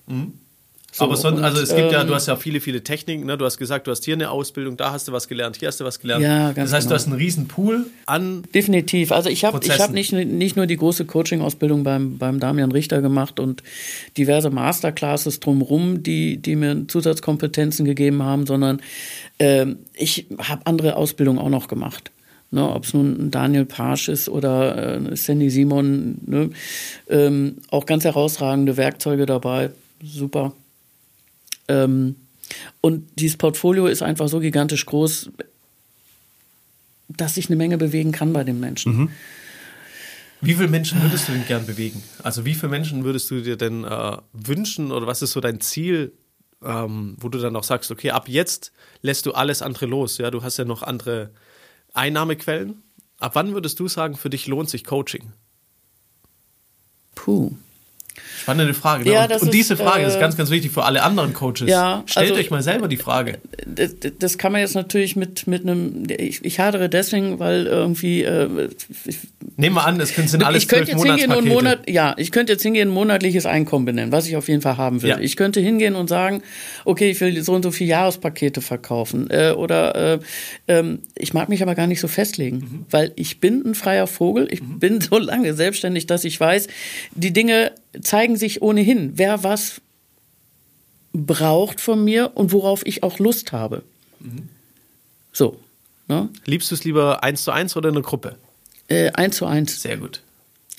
So, Aber sonst, also es gibt ja, ähm, du hast ja viele, viele Techniken, ne? Du hast gesagt, du hast hier eine Ausbildung, da hast du was gelernt, hier hast du was gelernt. Ja, ganz Das heißt, genau. du hast einen riesen Pool an Definitiv. Also ich habe ich hab nicht, nicht nur die große Coaching-Ausbildung beim, beim Damian Richter gemacht und diverse Masterclasses drumherum, die, die mir Zusatzkompetenzen gegeben haben, sondern ähm, ich habe andere Ausbildungen auch noch gemacht. Ne, Ob es nun Daniel Pasch ist oder äh, Sandy Simon, ne, ähm, auch ganz herausragende Werkzeuge dabei. Super. Ähm, und dieses Portfolio ist einfach so gigantisch groß, dass ich eine Menge bewegen kann bei den Menschen. Wie viele Menschen würdest du denn gern bewegen? Also wie viele Menschen würdest du dir denn äh, wünschen oder was ist so dein Ziel, ähm, wo du dann auch sagst, okay, ab jetzt lässt du alles andere los. Ja, du hast ja noch andere Einnahmequellen. Ab wann würdest du sagen, für dich lohnt sich Coaching? Puh. Spannende Frage. Ne? Ja, und, und ist, diese Frage ist äh, ganz, ganz wichtig für alle anderen Coaches. Ja, Stellt also- euch mal selber die Frage. Das, das kann man jetzt natürlich mit, mit einem. Ich, ich hadere deswegen, weil irgendwie. Äh, ich, Nehmen wir an, es können- sind alles ich könnte jetzt hingehen und. Monat, ja, ich könnte jetzt hingehen, monatliches Einkommen benennen, was ich auf jeden Fall haben will. Ja. Ich könnte hingehen und sagen, okay, ich will so und so viele Jahrespakete verkaufen. Äh, oder äh, ähm, ich mag mich aber gar nicht so festlegen, Mhm. weil ich bin ein freier Vogel. Ich bin so lange selbstständig, dass ich weiß, die Dinge zeigen sich ohnehin, wer was braucht von mir und worauf ich auch Lust habe. Mhm. So. Ne? Liebst du es lieber eins zu eins oder in einer Gruppe? Äh, eins zu eins. Sehr gut.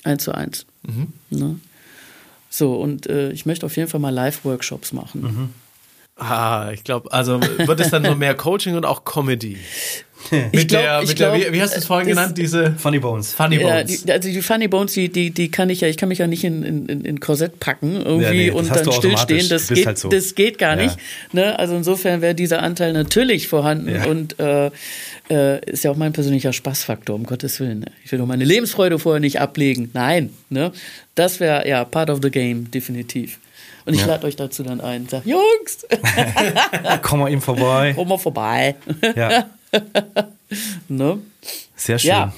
Eins zu eins. Mhm. Ne? So, und äh, ich möchte auf jeden Fall mal Live-Workshops machen. Mhm. Ah, ich glaube, also wird es dann nur mehr Coaching und auch Comedy? mit glaub- der, ich mit der, glaub, wie, wie hast du es vorhin genannt, diese Funny Bones. Funny Ja, Bones? die, also die Funny Bones, die, die, die kann ich ja, ich kann mich ja nicht in, in, in Korsett packen irgendwie Ja, nee, und dann stillstehen. Das geht, halt so. das geht gar Ja. nicht. Ne? Also insofern wäre dieser Anteil natürlich vorhanden Ja. und äh, äh, ist ja auch mein persönlicher Spaßfaktor, um Gottes Willen. Ne? Ich will doch meine Lebensfreude vorher nicht ablegen. Nein, ne? Das wäre ja part of the game, definitiv. Und ich Ja. lade euch dazu dann ein. Sag, Jungs, Komm mal ihm vorbei. komm mal vorbei. Ja, ne? sehr schön. Ja.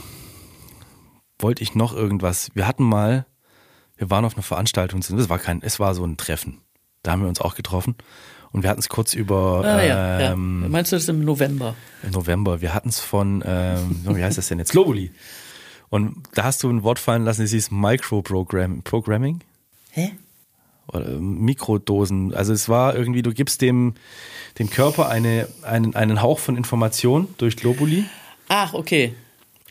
Wollte ich noch irgendwas? Wir hatten mal, wir waren auf einer Veranstaltung, das war kein, es war so ein Treffen. Da haben wir uns auch getroffen und wir hatten es kurz über Ah, ja, ähm, ja. Meinst du das im November? im November. Wir hatten es von, ähm, wie heißt das denn jetzt? Globally. Und da hast du ein Wort fallen lassen, es hieß Microprogramming. Programming? Hä? Oder Mikrodosen. Also es war irgendwie, du gibst dem, dem Körper eine, einen, einen Hauch von Information durch Globuli Ach, okay.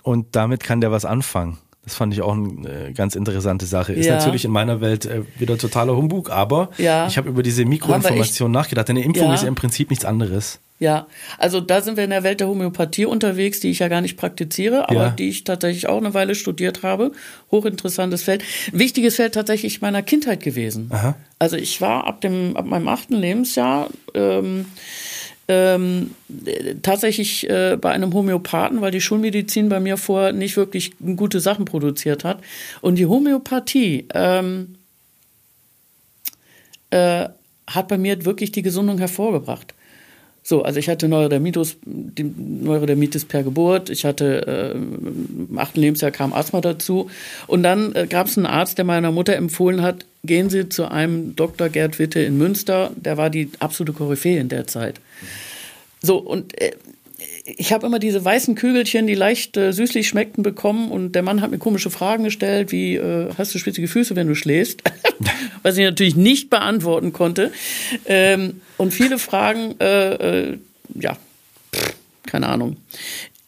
und damit kann der was anfangen. Das fand ich auch eine ganz interessante Sache. Ist Ja. natürlich in meiner Welt äh, wieder totaler Humbug, aber Ja. ich habe über diese Mikroinformation nachgedacht. Eine Impfung Ja. ist ja im Prinzip nichts anderes. Ja, also da sind wir in der Welt der Homöopathie unterwegs, die ich ja gar nicht praktiziere, aber Ja. die ich tatsächlich auch eine Weile studiert habe. Hochinteressantes Feld. Wichtiges Feld tatsächlich meiner Kindheit gewesen. Aha. Also ich war ab dem ab meinem achten Lebensjahr ähm, ähm, äh, tatsächlich äh, bei einem Homöopathen, weil die Schulmedizin bei mir vorher nicht wirklich gute Sachen produziert hat. Und die Homöopathie ähm, äh, hat bei mir wirklich die Gesundung hervorgebracht. So, also ich hatte Neurodermitis, Neurodermitis per Geburt, ich hatte äh, im achten Lebensjahr kam Asthma dazu und dann äh, gab es einen Arzt, der meiner Mutter empfohlen hat, gehen Sie zu einem Dr. Gerd Witte in Münster, der war die absolute Koryphäe in der Zeit. So, und äh, ich habe immer diese weißen Kügelchen, die leicht äh, süßlich schmeckten, bekommen und der Mann hat mir komische Fragen gestellt, wie äh, hast du spitzige Füße, wenn du schläfst? Was ich natürlich nicht beantworten konnte. Ähm, und viele Fragen, äh, äh, ja, pff, keine Ahnung.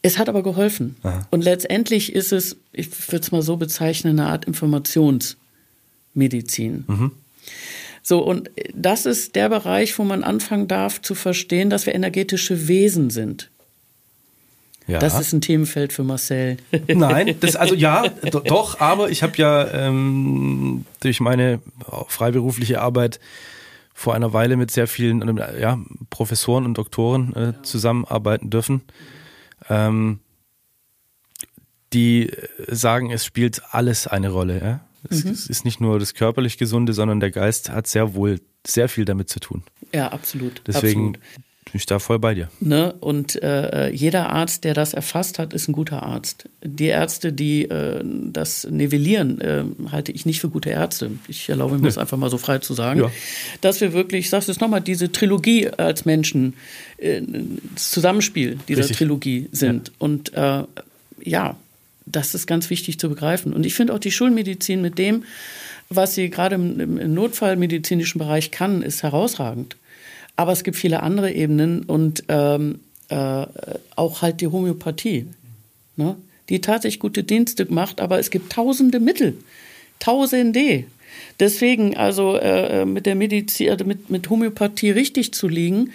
Es hat aber geholfen. Und letztendlich ist es, ich würde es mal so bezeichnen, eine Art Informationsmedizin. So, und das ist der Bereich, wo man anfangen darf zu verstehen, dass wir energetische Wesen sind. Ja. Das ist ein Themenfeld für Marcel. Nein, das also ja, do, doch, aber ich habe ja ähm, durch meine freiberufliche Arbeit vor einer Weile mit sehr vielen ja, Professoren und Doktoren äh, zusammenarbeiten dürfen, ähm, die sagen, es spielt alles eine Rolle. Ja? Es, es ist nicht nur das körperlich Gesunde, sondern der Geist hat sehr wohl sehr viel damit zu tun. Ja, absolut. Deswegen absolut. Bin ich da voll bei dir. Ne? Und äh, jeder Arzt, der das erfasst hat, ist ein guter Arzt. Die Ärzte, die äh, das nivellieren, äh, halte ich nicht für gute Ärzte. Ich erlaube mir das einfach mal so frei zu sagen. Ja. Dass wir wirklich, ich sage es nochmal, diese Trilogie als Menschen, äh, das Zusammenspiel dieser Richtig. Trilogie sind. Und äh, ja, das ist ganz wichtig zu begreifen. Und ich finde auch die Schulmedizin mit dem, was sie gerade im- im notfallmedizinischen Bereich kann, ist herausragend. Aber es gibt viele andere Ebenen und ähm, äh, auch halt die Homöopathie, ne? die tatsächlich gute Dienste macht, aber es gibt tausende Mittel, tausende. Deswegen also äh, mit der Medizin, also mit, mit Homöopathie richtig zu liegen,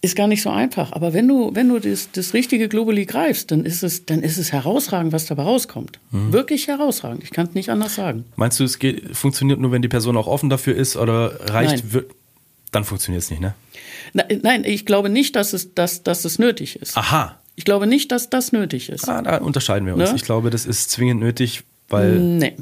ist gar nicht so einfach. Aber wenn du, wenn du das, das richtige Globuli greifst, dann ist es, dann ist es herausragend, was dabei rauskommt. Wirklich herausragend. Ich kann es nicht anders sagen. Meinst du, es geht, funktioniert nur, wenn die Person auch offen dafür ist oder reicht? Nein. Dann funktioniert es nicht, ne? Na, nein, ich glaube nicht, dass es, dass, dass es nötig ist. Aha. Ich glaube nicht, dass das nötig ist. Ah, da unterscheiden wir uns. Ne? Ich glaube, das ist zwingend nötig, weil. Nee.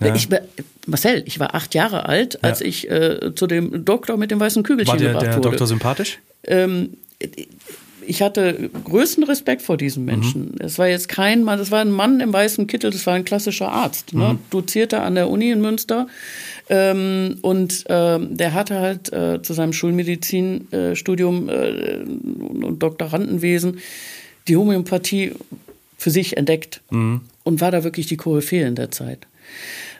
Ja. Ich, war- Marcel, ich war acht Jahre alt, als Ja. ich äh, zu dem Doktor mit dem weißen Kügelchen War der, gebracht der wurde. Doktor sympathisch? ähm, ich hatte größten Respekt vor diesem Menschen. Es war jetzt kein Mann, das war ein Mann im weißen Kittel, das war ein klassischer Arzt, ne? dozierte an der Uni in Münster. Ähm, und ähm, der hatte halt äh, zu seinem Schulmedizinstudium äh, und Doktorandenwesen die Homöopathie für sich entdeckt und war da wirklich die Koryphäe in der Zeit.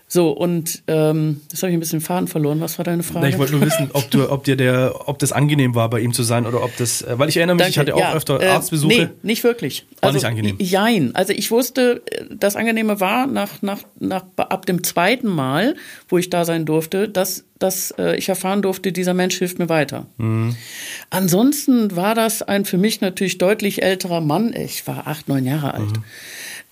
So, und ähm, jetzt habe ich ein bisschen den Faden verloren. Was war deine Frage? Ich wollte nur wissen, ob du, ob dir der, ob das angenehm war, bei ihm zu sein oder ob das, äh, weil ich erinnere mich, ich hatte auch ja, öfter äh, Arztbesuche. Nee, nicht wirklich. War nicht angenehm? Jein. Also ich wusste, äh, das Angenehme war nach, nach, nach, ab dem zweiten Mal, wo ich da sein durfte, dass, dass äh, ich erfahren durfte, dieser Mensch hilft mir weiter. Mhm. Ansonsten war das ein für mich natürlich deutlich älterer Mann, ich war acht, neun Jahre alt, Mhm.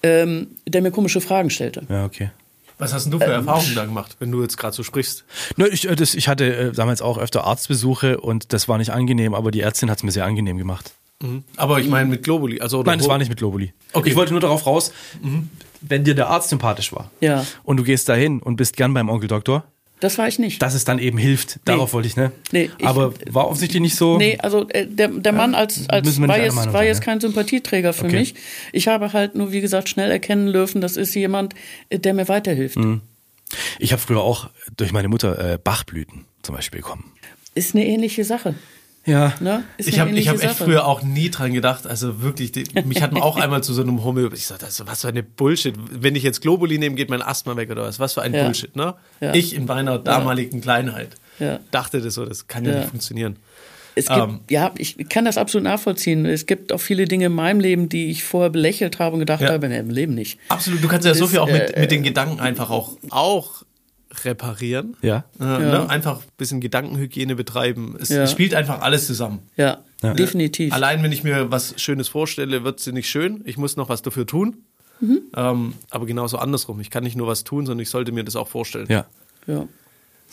ähm, der mir komische Fragen stellte. Ja, okay. Was hast denn du für Erfahrungen da gemacht, wenn du jetzt gerade so sprichst? Ne, ich, äh, das, ich hatte äh, damals auch öfter Arztbesuche und das war nicht angenehm, aber die Ärztin hat es mir sehr angenehm gemacht. Aber ich meine mit Globuli. Also, Nein, das war nicht mit Globuli. Okay. Ich wollte nur darauf raus, wenn dir der Arzt sympathisch war Ja. und du gehst dahin und bist gern beim Onkel Doktor, Das war ich nicht. dass es dann eben hilft. Darauf wollte ich, ne? Nee, ich- aber war offensichtlich nicht so. Nee, also äh, der, der Mann als, als nicht war, jetzt, war sein, jetzt kein Sympathieträger für Okay. mich. Ich habe halt nur, wie gesagt, schnell erkennen dürfen, das ist jemand, äh, der mir weiterhilft. Mhm. Ich habe früher auch durch meine Mutter äh, Bachblüten zum Beispiel bekommen. Ist eine ähnliche Sache. Ja. Ne? Ich habe ich hab echt Sache. früher auch nie dran gedacht. Also wirklich, die, mich hat man auch einmal zu so einem Homö. Ich sag, das, was für eine Bullshit. Wenn ich jetzt Globuli nehme, geht mein Asthma weg oder was? Was für ein Ja. Bullshit, ne? Ja. Ich in meiner damaligen Kleinheit Ja. dachte das so, das kann ja, nicht funktionieren. Es gibt, Ähm. ja, ich kann das absolut nachvollziehen. Es gibt auch viele Dinge in meinem Leben, die ich vorher belächelt habe und gedacht habe, nee, im Leben nicht. Absolut, du kannst ja so Das, viel auch mit, äh, mit den Gedanken einfach auch, auch reparieren. Ja. Äh, ne? Einfach ein bisschen Gedankenhygiene betreiben. Es, Ja. es spielt einfach alles zusammen. Ja, definitiv. Allein wenn ich mir was Schönes vorstelle, wird sie nicht schön. Ich muss noch was dafür tun. Mhm. Ähm, aber genauso andersrum. Ich kann nicht nur was tun, sondern ich sollte mir das auch vorstellen. Ja. Ja.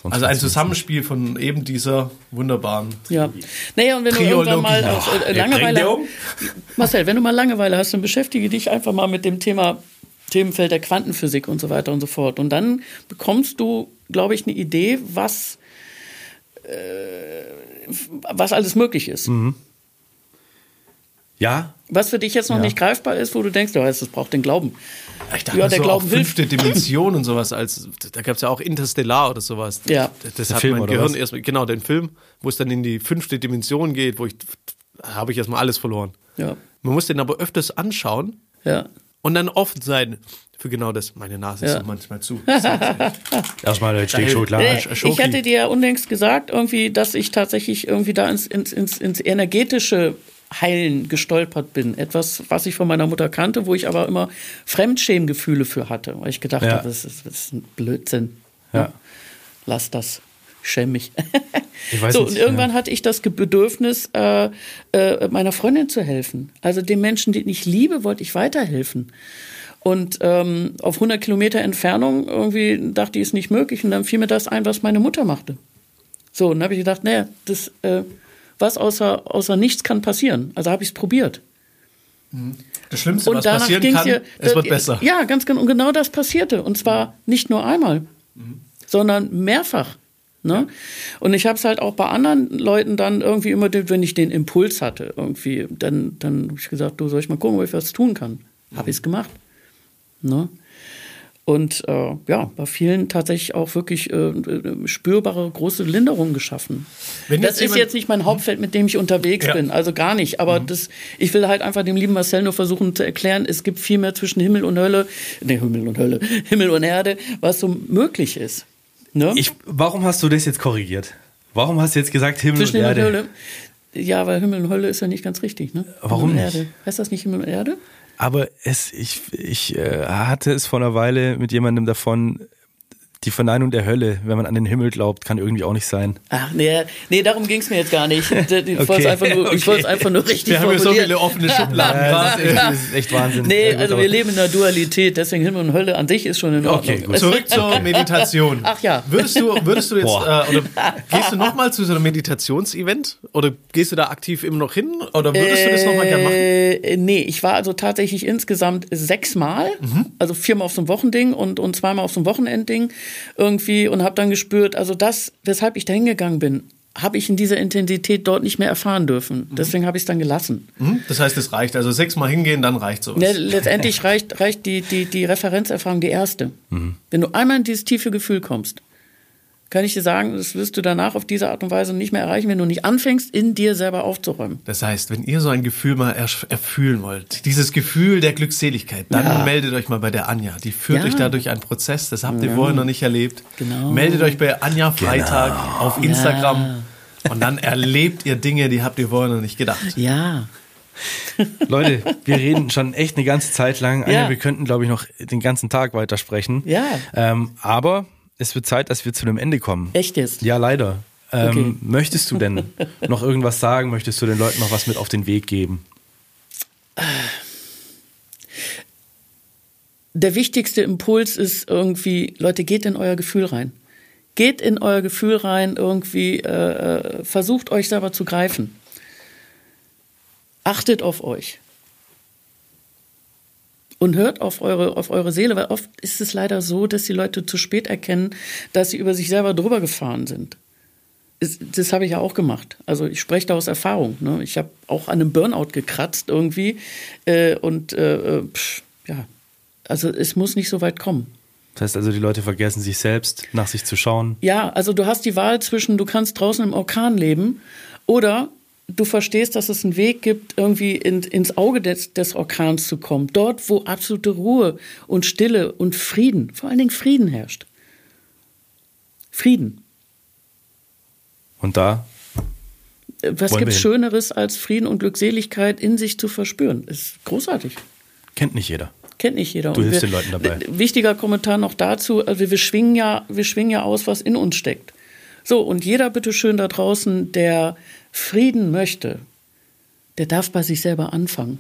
Sonst Also ein Zusammenspiel von eben dieser wunderbaren. Ja. Naja, und wenn du irgendwann mal Ach, äh, der Langeweile um. Marcel, wenn du mal Langeweile hast, dann beschäftige dich einfach mal mit dem Thema Themenfeld der Quantenphysik und so weiter und so fort. Und dann bekommst du, glaube ich, eine Idee, was, äh, was alles möglich ist. Mhm. Ja. Was für dich jetzt noch Ja. nicht greifbar ist, wo du denkst, ja, das braucht den Glauben. Ich dachte Ja, ja, der so Glauben auch hilft. fünfte Dimension und sowas als da gab es ja auch Interstellar oder sowas. Ja. Das, das hat Film mein Gehirn erstmal genau den Film, wo es dann in die fünfte Dimension geht, wo ich habe ich erstmal alles verloren. Ja, Man muss den aber öfters anschauen ja. Und dann offen sein für genau das. Meine Nase ist Ja. so manchmal zu. Erstmal der Steak klar. Nee, Sch- Schoki. ich hatte dir ja unlängst gesagt, irgendwie, dass ich tatsächlich irgendwie da ins, ins, ins, ins energetische Heilen gestolpert bin. Etwas, was ich von meiner Mutter kannte, wo ich aber immer Fremdschämgefühle für hatte, weil ich gedacht Ja. habe, das ist, das ist ein Blödsinn. Ja. Lass das. Ich schäme mich. Ich weiß so, nicht, und irgendwann ja. hatte ich das Bedürfnis, äh, äh, meiner Freundin zu helfen. Also den Menschen, den ich liebe, wollte ich weiterhelfen. Und ähm, auf 100 Kilometer Entfernung irgendwie dachte ich, ist nicht möglich. Und dann fiel mir das ein, was meine Mutter machte. So, und dann habe ich gedacht, naja, das, äh, was außer, außer nichts kann passieren. Also habe ich es probiert. Das Schlimmste, was Und danach passieren kann, ihr, es wird besser. Ja, ganz genau. Und genau das passierte. Und zwar nicht nur einmal, sondern mehrfach. Ne? Und ich habe es halt auch bei anderen Leuten dann irgendwie immer, wenn ich den Impuls hatte, irgendwie, dann, dann habe ich gesagt, du soll ich mal gucken, ob ich was tun kann. Habe ich es gemacht. Ne? Und äh, ja, bei vielen tatsächlich auch wirklich äh, spürbare große Linderungen geschaffen. Wenn das ist jetzt nicht mein Hauptfeld, mit dem ich unterwegs Ja. bin, also gar nicht. Aber das, ich will halt einfach dem lieben Marcel nur versuchen zu erklären, es gibt viel mehr zwischen Himmel und Hölle, nee, Himmel und Hölle, Himmel und Erde, was so möglich ist. Ne? Ich, warum hast du das jetzt korrigiert? Warum hast du jetzt gesagt Himmel zwischen und Himmel und Erde? Hölle. Ja, weil Himmel und Hölle ist ja nicht ganz richtig, ne? Warum nicht? Erde. Heißt das nicht Himmel und Erde? Aber es, ich, ich äh, hatte es vor einer Weile mit jemandem davon, die Verneinung der Hölle, wenn man an den Himmel glaubt, kann irgendwie auch nicht sein. Ach, nee, nee darum ging es mir jetzt gar nicht. Ich wollte es Okay, einfach, nur- ich okay. einfach nur richtig Wir haben hier so viele offene Schubladen das, gerade. ist echt, das ist echt Wahnsinn. Nee, Ja, gut, also wir leben in der Dualität, deswegen Himmel und Hölle an sich ist schon in Ordnung. Okay, gut. Zurück zur Meditation. Ach ja. Würdest du, würdest du jetzt, äh, oder gehst du nochmal zu so einem Meditationsevent? Oder gehst du da aktiv immer noch hin? Oder würdest du das nochmal gerne machen? Äh, nee, ich war also tatsächlich insgesamt sechsmal, Mhm. also viermal auf so einem Wochending und, und zweimal auf so einem Wochenendding irgendwie und habe dann gespürt, also das, weshalb ich da hingegangen bin, habe ich in dieser Intensität dort nicht mehr erfahren dürfen. Deswegen habe ich es dann gelassen. Hm? Das heißt, es reicht. Also sechsmal hingehen, dann reicht sowas. Ne, letztendlich reicht, reicht die, die, die Referenzerfahrung die erste. Wenn du einmal in dieses tiefe Gefühl kommst, kann ich dir sagen, das wirst du danach auf diese Art und Weise nicht mehr erreichen, wenn du nicht anfängst, in dir selber aufzuräumen. Das heißt, wenn ihr so ein Gefühl mal erfühlen wollt, dieses Gefühl der Glückseligkeit, dann Ja. meldet euch mal bei der Anja. Die führt Ja. euch da durch einen Prozess, das habt ihr vorher noch nicht erlebt. Genau. Meldet euch bei Anja Freitag auf Instagram und dann erlebt ihr Dinge, die habt ihr vorher noch nicht gedacht. Ja. Leute, wir reden schon echt eine ganze Zeit lang. Anja, Ja. wir könnten, glaube ich, noch den ganzen Tag weitersprechen. Ja. Ähm, aber es wird Zeit, dass wir zu einem Ende kommen. Echt jetzt? Ja, leider. Ähm, Okay. Möchtest du denn noch irgendwas sagen? Möchtest du den Leuten noch was mit auf den Weg geben? der wichtigste Impuls ist irgendwie, Leute, geht in euer Gefühl rein. Geht in euer Gefühl rein, irgendwie äh, äh, versucht euch selber zu greifen. Achtet auf euch. Und hört auf eure, auf eure Seele, weil oft ist es leider so, dass die Leute zu spät erkennen, dass sie über sich selber drüber gefahren sind. Das, das habe ich ja auch gemacht. Also ich spreche da aus Erfahrung. Ne? Ich habe auch an einem Burnout gekratzt irgendwie. Äh, und äh, äh, pff, ja, also es muss nicht so weit kommen. Das heißt also, die Leute vergessen sich selbst, nach sich zu schauen. Ja, also du hast die Wahl zwischen, du kannst draußen im Orkan leben oder du verstehst, dass es einen Weg gibt, irgendwie in, ins Auge des, des Orkans zu kommen. Dort, wo absolute Ruhe und Stille und Frieden, vor allen Dingen Frieden herrscht. Frieden. Und da, Was gibt's hin. Schöneres, als Frieden und Glückseligkeit in sich zu verspüren? Ist großartig. kennt nicht jeder. Kennt nicht jeder. Du Und hilfst wir, den Leuten dabei. Wichtiger Kommentar noch dazu, also wir schwingen ja, wir schwingen ja aus, was in uns steckt. So, und jeder bitteschön da draußen, der Frieden möchte, der darf bei sich selber anfangen.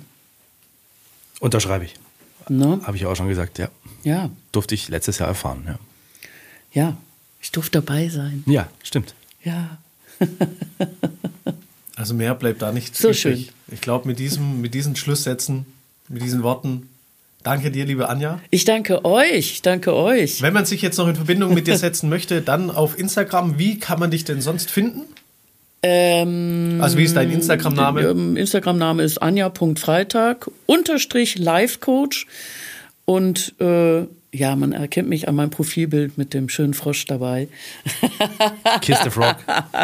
Unterschreibe ich. Ne? Habe ich auch schon gesagt, ja. Ja, Durfte ich letztes Jahr erfahren, ja. ja. Ich durfte dabei sein. Ja, stimmt. Ja. Also mehr bleibt da nicht So übrig. schön. Ich glaube, mit, diesem, mit diesen Schlusssätzen, mit diesen Worten, danke dir, liebe Anja. Ich danke euch, danke euch. Wenn man sich jetzt noch in Verbindung mit dir setzen möchte, dann auf Instagram. Wie kann man dich denn sonst finden? Ähm, Also wie ist dein Instagram-Name? ähm, Instagram-Name ist anja.freitag, unterstrich. Und äh, ja, man erkennt mich an meinem Profilbild mit dem schönen Frosch dabei. Kiss the Frog.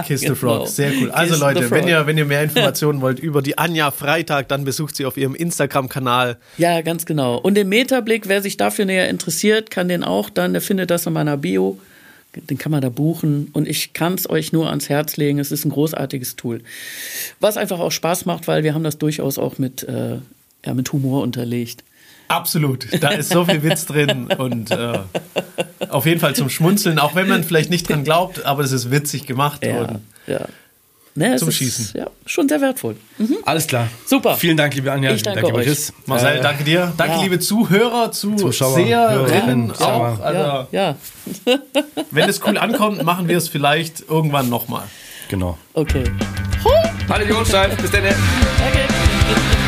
Kiss the Genau. Frog, sehr cool. Also Kiss Leute, wenn ihr, wenn ihr mehr Informationen wollt über die Anja Freitag, dann besucht sie auf ihrem Instagram-Kanal. Ja, ganz genau. Und den Metablick, wer sich dafür näher interessiert, kann den auch dann, der findet das in meiner Bio. Den kann man da buchen. Und ich kann es euch nur ans Herz legen. Es ist ein großartiges Tool. Was einfach auch Spaß macht, weil wir haben das durchaus auch mit, äh, ja, mit Humor unterlegt. Absolut. Da ist so viel Witz drin und äh, auf jeden Fall zum Schmunzeln, auch wenn man vielleicht nicht dran glaubt, aber es ist witzig gemacht. Ja, Und ja. Ne, es Zum ist, Schießen. Ja, schon sehr wertvoll. Alles klar. Super. Vielen Dank, liebe Anja. Ich danke euch. Chris. Marcel, Äh, danke dir. Danke, ja. liebe Zuhörer, Zuschauer, Zuseherinnen Hörerinnen, auch. Zuschauer. Also, Ja, ja, wenn es cool ankommt, machen wir es vielleicht irgendwann nochmal. Genau. okay. Hallo, Jonstein. Bis dann. Okay.